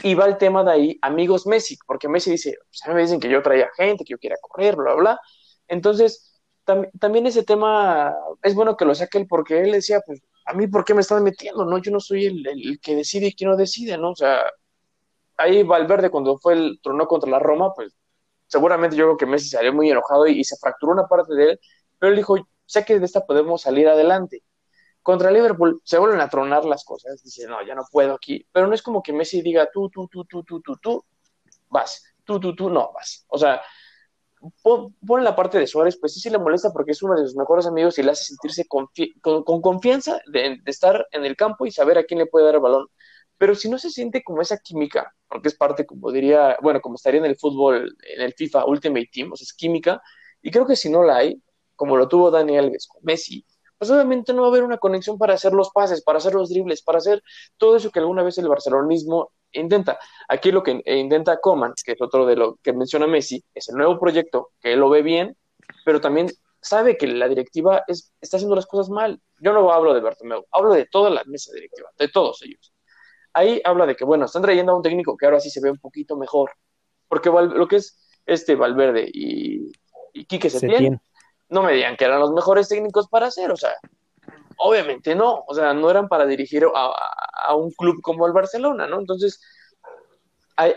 y va el tema de ahí, amigos Messi, porque Messi dice, pues a me dicen que yo traía gente, que yo quiera correr, bla, bla. Entonces, también ese tema es bueno que lo saque él, porque él decía, pues, a mí, ¿por qué me están metiendo? No, yo no soy el, que decide y quién no decide, ¿no? O sea, ahí Valverde cuando fue el tronó contra la Roma, pues, seguramente yo creo que Messi salió muy enojado y, se fracturó una parte de él, pero él dijo, sé que de esta podemos salir adelante. Contra Liverpool se vuelven a tronar las cosas. Dice, no, ya no puedo aquí. Pero no es como que Messi diga tú, tú, tú, tú, tú, tú, tú, vas. Tú, tú, tú, no vas. O sea, pon, la parte de Suárez, pues sí, sí le molesta porque es uno de sus mejores amigos y le hace sentirse con, confianza de, estar en el campo y saber a quién le puede dar el balón. Pero si no se siente como esa química, porque es parte, como diría, bueno, como estaría en el fútbol, en el FIFA Ultimate Team, o sea, es química, y creo que si no la hay, como lo tuvo Dani Alves con Messi, pues obviamente no va a haber una conexión para hacer los pases, para hacer los dribles, para hacer todo eso que alguna vez el barcelonismo intenta. Aquí lo que intenta Coman, que es otro de lo que menciona Messi, es el nuevo proyecto, que él lo ve bien, pero también sabe que la directiva es, está haciendo las cosas mal. Yo no hablo de Bartomeu, hablo de toda la mesa directiva, de todos ellos. Ahí habla de que, bueno, están trayendo a un técnico que ahora sí se ve un poquito mejor, porque lo que es este Valverde y, y Quique Setién, no me digan que eran los mejores técnicos para hacer, o sea, obviamente no, o sea, no eran para dirigir a, un club como el Barcelona, ¿no? Entonces, ahí,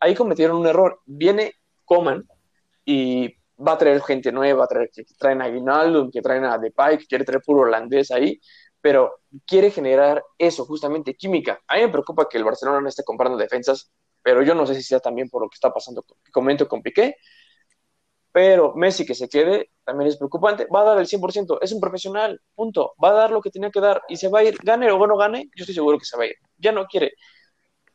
ahí, cometieron un error. Viene Coman y va a traer gente nueva, a traer, que traen a Guinaldo, que traen a Depay, que quiere traer puro holandés ahí, pero quiere generar eso, justamente química. A mí me preocupa que el Barcelona no esté comprando defensas, pero yo no sé si sea también por lo que está pasando, que comento con Piqué, pero Messi que se quede también es preocupante. Va a dar el 100%, es un profesional, punto. Va a dar lo que tenía que dar y se va a ir, gane o no gane, yo estoy seguro que se va a ir. Ya no quiere.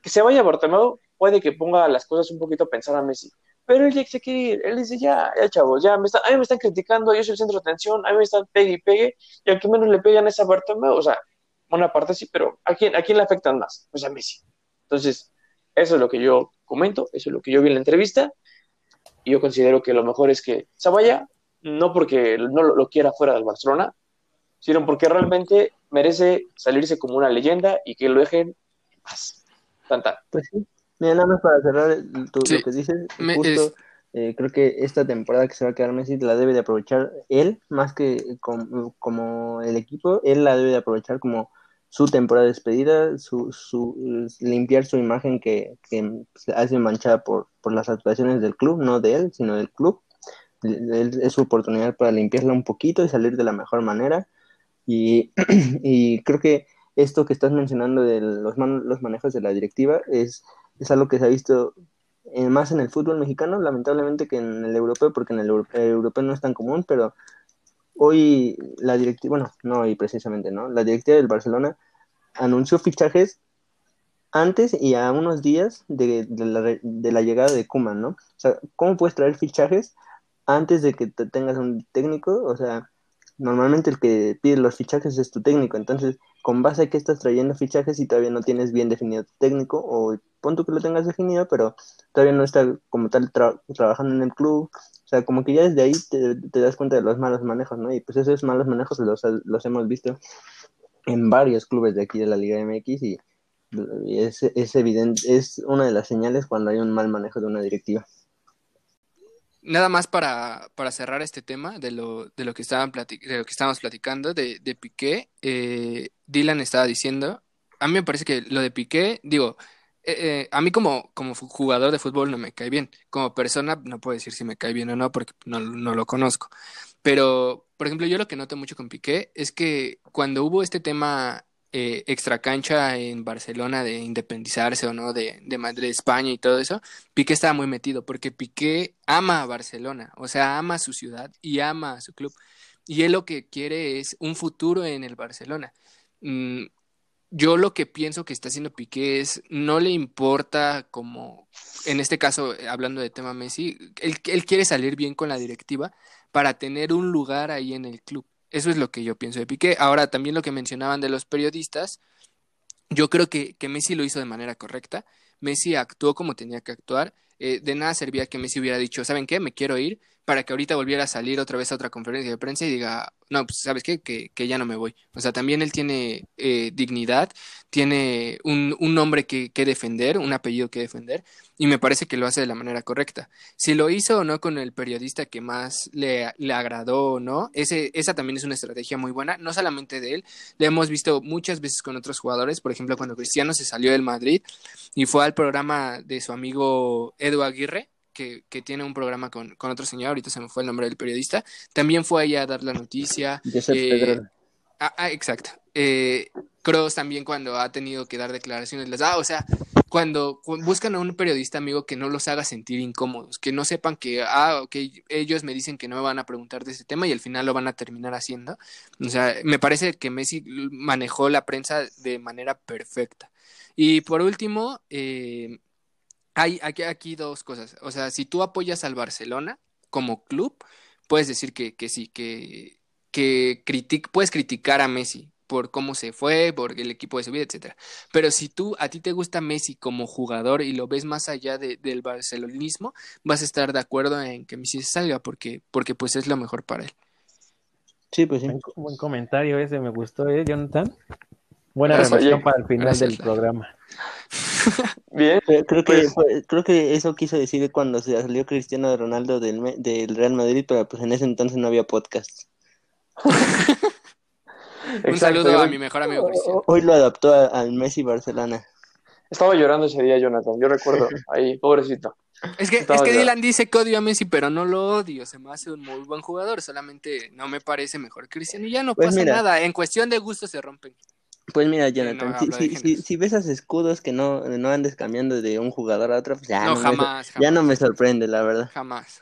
Que se vaya Bartomeu puede que ponga las cosas un poquito a pensar a Messi. Pero él ya se quiere ir, él dice, ya, ya chavos, ya, me a mí me están criticando, yo soy el centro de atención, a mí me están pegue y pegue, y al que menos le pegan es a Bartomeu, o sea, una parte sí, pero ¿a quién, ¿a quién le afectan más? Pues a Messi. Entonces, eso es lo que yo comento, eso es lo que yo vi en la entrevista, y yo considero que lo mejor es que se vaya, no porque no lo, quiera fuera del Barcelona, sino porque realmente merece salirse como una leyenda y que lo dejen en paz. Pues sí. Mira, nada más para cerrar lo que dices, justo eh, creo que esta temporada que se va a quedar Messi la debe de aprovechar él, más que como el equipo, él la debe de aprovechar como su temporada de despedida, su, su, limpiar su imagen que, que se hace manchada por, por las actuaciones del club, no de él, sino del club. Es su oportunidad para limpiarla un poquito y salir de la mejor manera. Y, y creo que esto que estás mencionando de los, los manejos de la directiva es, es algo que se ha visto más en el fútbol mexicano, lamentablemente que en el europeo, porque en el europeo no es tan común, pero hoy la directiva, bueno, no hoy precisamente, ¿no? La directiva del Barcelona anunció fichajes antes y a unos días de, la, llegada de Kuman, ¿no? O sea, ¿cómo puedes traer fichajes antes de que te tengas un técnico? O sea, normalmente el que pide los fichajes es tu técnico, entonces, con base a que estás trayendo fichajes y todavía no tienes bien definido tu técnico, o pon que lo tengas definido, pero todavía no está como tal trabajando en el club, o sea, como que ya desde ahí te, das cuenta de los malos manejos, ¿no? Y pues esos malos manejos los, los hemos visto en varios clubes de aquí de la Liga MX y es, es evidente, es una de las señales cuando hay un mal manejo de una directiva. Nada más para, para cerrar este tema de lo, de lo que estaban de lo que estábamos platicando de, de Piqué, eh, Dylan estaba diciendo, a mí me parece que lo de Piqué, digo, eh, eh, a mí como, como jugador de fútbol no me cae bien, como persona no puedo decir si me cae bien o no porque no, no lo conozco, pero por ejemplo yo lo que noto mucho con Piqué es que cuando hubo este tema eh, extra cancha en Barcelona de independizarse o no de, de Madrid, España y todo eso, Piqué estaba muy metido porque Piqué ama a Barcelona, o sea, ama a su ciudad y ama a su club. Y él lo que quiere es un futuro en el Barcelona. Mm, yo lo que pienso que está haciendo Piqué es, no le importa como, en este caso, hablando de tema Messi, él quiere salir bien con la directiva para tener un lugar ahí en el club. Eso es lo que yo pienso de Piqué. Ahora, también lo que mencionaban de los periodistas, yo creo que, que Messi lo hizo de manera correcta. Messi actuó como tenía que actuar. Eh, de nada servía que Messi hubiera dicho, ¿saben qué? Me quiero ir para que ahorita volviera a salir otra vez a otra conferencia de prensa y diga, no, pues sabes qué, que, que ya no me voy. O sea, también él tiene eh, dignidad, tiene un, un nombre que, que, defender, un apellido que defender, y me parece que lo hace de la manera correcta. Si lo hizo o no con el periodista que más le, le agradó o no, ese, esa también es una estrategia muy buena, no solamente de él, le hemos visto muchas veces con otros jugadores, por ejemplo, cuando Cristiano se salió del Madrid y fue al programa de su amigo Edu Aguirre, que, tiene un programa con, con, otro señor, ahorita se me fue el nombre del periodista, también fue allá a dar la noticia. Eh, ah, ah, exacto. Eh, Cross también cuando ha tenido que dar declaraciones les da, o sea, cuando, buscan a un periodista amigo que no los haga sentir incómodos, que no sepan que, ah, ok, ellos me dicen que no me van a preguntar de ese tema y al final lo van a terminar haciendo. O sea, me parece que Messi manejó la prensa de manera perfecta. Y por último, eh, hay aquí, aquí dos cosas. O sea, si tú apoyas al Barcelona como club, puedes decir que, que sí, que, que puedes criticar a Messi por cómo se fue, por el equipo de su vida, etcétera. Pero si tú a ti te gusta Messi como jugador y lo ves más allá del barcelonismo, vas a estar de acuerdo en que Messi salga porque porque pues es lo mejor para él. Sí, pues sí. Buen, buen comentario ese, me gustó, ¿eh, Jonathan? Buena reflexión para el final del programa. Bien. Creo que, creo que eso quiso decir cuando se salió Cristiano Ronaldo del, del Real Madrid, pero pues en ese entonces no había podcast. Un saludo a mi mejor amigo Cristiano. Hoy lo adaptó al Messi Barcelona. Estaba llorando ese día, Jonathan. Yo recuerdo ahí, pobrecito. Es que, es que Dylan dice que odio a Messi, pero no lo odio. Se me hace un muy buen jugador. Solamente no me parece mejor Cristiano. Y ya no pues pasa nada. En cuestión de gusto se rompen. Pues mira, Jonathan, si, ves esos escudos que no, no andes cambiando de un jugador a otro, pues ya no, jamás, me, ya no me sorprende, la verdad. Jamás.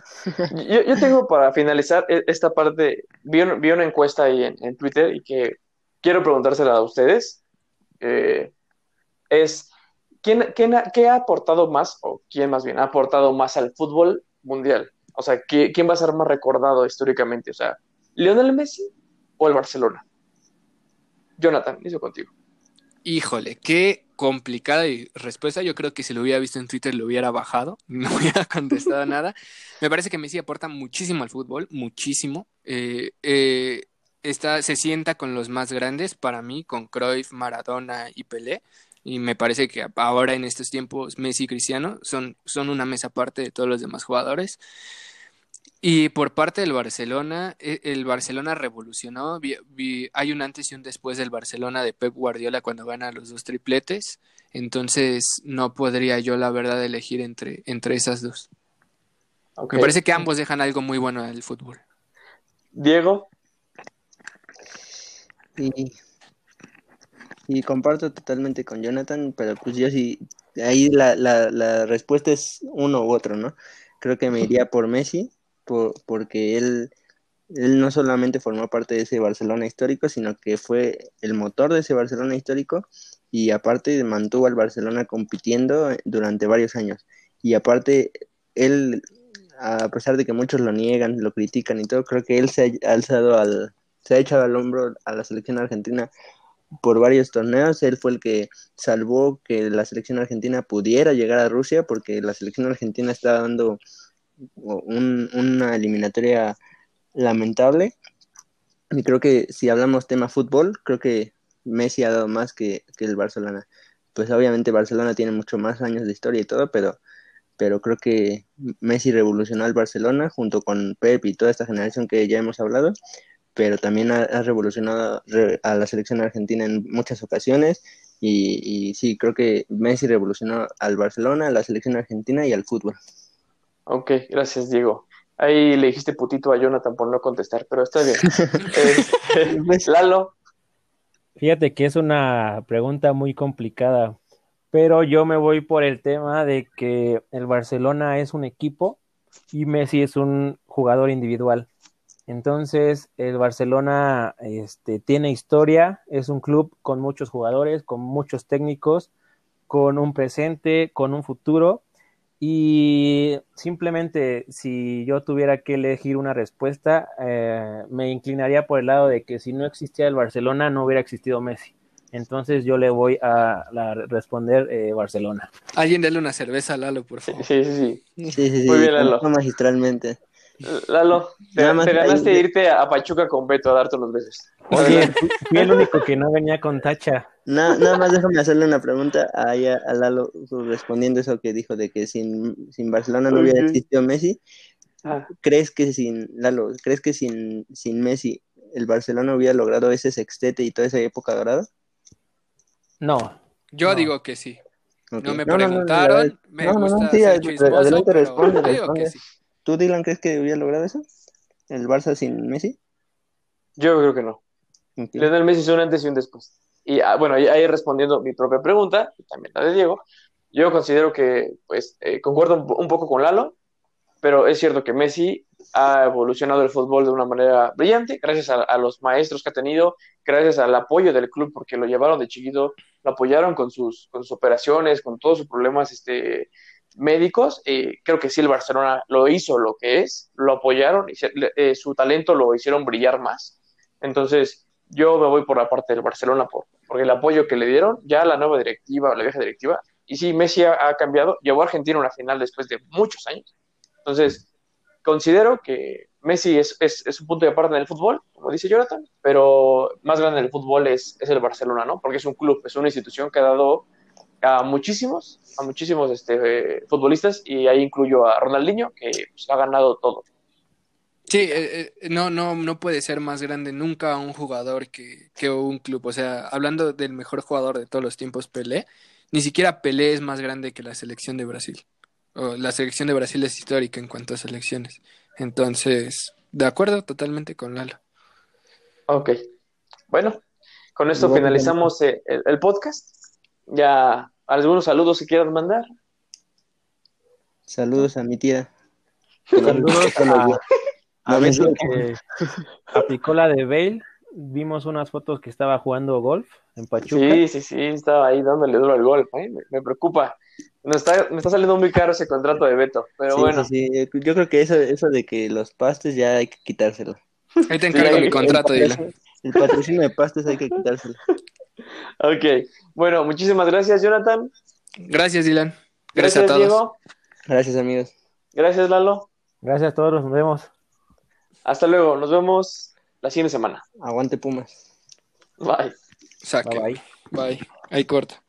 yo, yo tengo para finalizar e, esta parte, vi, vi una encuesta ahí en, Twitter y que quiero preguntársela a ustedes. Eh, es, ¿quién, quién ¿qué ha aportado más, o quién más bien ha aportado más al fútbol mundial? O sea, ¿quién va a ser más recordado históricamente? O sea, ¿Lionel Messi o el Barcelona? Jonathan, inicio contigo. Híjole, qué complicada respuesta. Yo creo que si lo hubiera visto en Twitter lo hubiera bajado, no hubiera contestado nada. Me parece que Messi aporta muchísimo al fútbol, muchísimo. Eh, eh, se sienta con los más grandes para mí, con Cruyff, Maradona y Pelé. Y me parece que ahora en estos tiempos Messi y Cristiano son, son una mesa aparte de todos los demás jugadores. Y por parte del Barcelona, e, el Barcelona revolucionó. hay un antes y un después del Barcelona de Pep Guardiola cuando gana los dos tripletes. Entonces no podría yo, la verdad, elegir entre, entre esas dos. Me parece que ambos dejan algo muy bueno al fútbol. Diego. Y, y comparto totalmente con Jonathan, pero pues yo sí, ahí la, la, la respuesta es uno u otro, ¿no? Creo que me iría por Messi porque él, él no solamente formó parte de ese Barcelona histórico, sino que fue el motor de ese Barcelona histórico y aparte mantuvo al Barcelona compitiendo durante varios años. Y aparte, él, a pesar de que muchos lo niegan, lo critican y todo, creo que él se ha alzado al, se ha echado al hombro a la selección argentina por varios torneos. Él fue el que salvó que la selección argentina pudiera llegar a Rusia porque la selección argentina estaba dando una eliminatoria lamentable. Y creo que si hablamos tema fútbol, creo que Messi ha dado más que, el Barcelona. Pues obviamente Barcelona tiene mucho más años de historia y todo, pero, pero creo que Messi revolucionó al Barcelona junto con Pep y toda esta generación que ya hemos hablado, pero también ha, revolucionado a la selección argentina en muchas ocasiones. Y, y sí, creo que Messi revolucionó al Barcelona, a la selección argentina y al fútbol. Ok, gracias Diego. Ahí le dijiste putito a Jonathan por no contestar, pero está bien. Este, Lalo, Fíjate que es una pregunta muy complicada, pero yo me voy por el tema de que el Barcelona es un equipo y Messi es un jugador individual. Entonces, el Barcelona este, tiene historia, es un club con muchos jugadores, con muchos técnicos, con un presente, con un futuro, y simplemente si yo tuviera que elegir una respuesta, eh, me inclinaría por el lado de que si no existía el Barcelona, no hubiera existido Messi. Entonces yo le voy a responder eh, Barcelona. Alguien dale una cerveza a Lalo, por favor. Sí, sí, sí. sí, sí, sí. Muy bien, Lalo. Magistralmente. Lalo, te, ganaste irte a Pachuca con Beto a darte los besos. Oye, fui el único que no venía con tacha. nada más déjame hacerle una pregunta a, a Lalo respondiendo eso que dijo de que sin, sin Barcelona no hubiera existido Messi. Ah. ¿Crees que sin Lalo, crees que sin, sin Messi el Barcelona hubiera logrado ese sextete y toda esa época dorada? No. Yo digo que sí. No me preguntaron, me gusta sí, adelante responde, ¿Tú, Dylan, crees que hubiera logrado eso? ¿El Barça sin Messi? Yo creo que no. Lionel Messi es un antes y un después. Y ah, bueno, ahí respondiendo mi propia pregunta, y también la de Diego, yo considero que, pues, eh, concuerdo un, poco con Lalo, pero es cierto que Messi ha evolucionado el fútbol de una manera brillante, gracias a, los maestros que ha tenido, gracias al apoyo del club, porque lo llevaron de chiquito, lo apoyaron con sus, con sus operaciones, con todos sus problemas este, médicos. y creo que sí, el Barcelona lo hizo lo que es, lo apoyaron y eh, su talento lo hicieron brillar más. Entonces, yo me voy por la parte del Barcelona por, porque el apoyo que le dieron, ya la nueva directiva, la vieja directiva, y sí, Messi ha, cambiado, llevó a Argentina a una final después de muchos años. Entonces, considero que Messi es, es, un punto de aparte en el fútbol, como dice Jonathan, pero más grande en el fútbol es, es el Barcelona, ¿no? Porque es un club, es una institución que ha dado a muchísimos, a muchísimos este, futbolistas, y ahí incluyo a Ronaldinho, que pues, ha ganado todo. Sí, eh, eh, no, no, no puede ser más grande nunca un jugador que, que un club. O sea, hablando del mejor jugador de todos los tiempos, Pelé, ni siquiera Pelé es más grande que la selección de Brasil. O la selección de Brasil es histórica en cuanto a selecciones. Entonces, de acuerdo totalmente con Lalo. Ok. Bueno, con esto finalizamos eh, el, podcast. Ya, ¿algunos saludos que quieras mandar? Saludos a mi tía. Saludos a, a que aplicó la de Bale. Vimos unas fotos que estaba jugando golf en Pachuca. Sí, sí, sí, estaba ahí dándole duro al golf. ¿eh? Me, preocupa. Me está, me está saliendo muy caro ese contrato de Beto, pero bueno. Sí, yo creo que eso, eso de que los pastes ya hay que quitárselo. Ahí te encargo mi contrato. El patrocinio de pastes hay que quitárselo. Ok, bueno, muchísimas gracias, Jonathan. Gracias, Dylan. Gracias, a todos. Diego. Gracias, amigos. Gracias, Lalo. Gracias a todos, nos vemos. Hasta luego, nos vemos la siguiente semana. Aguante Pumas. Bye. Saque. Bye, bye. Bye. Ahí corta.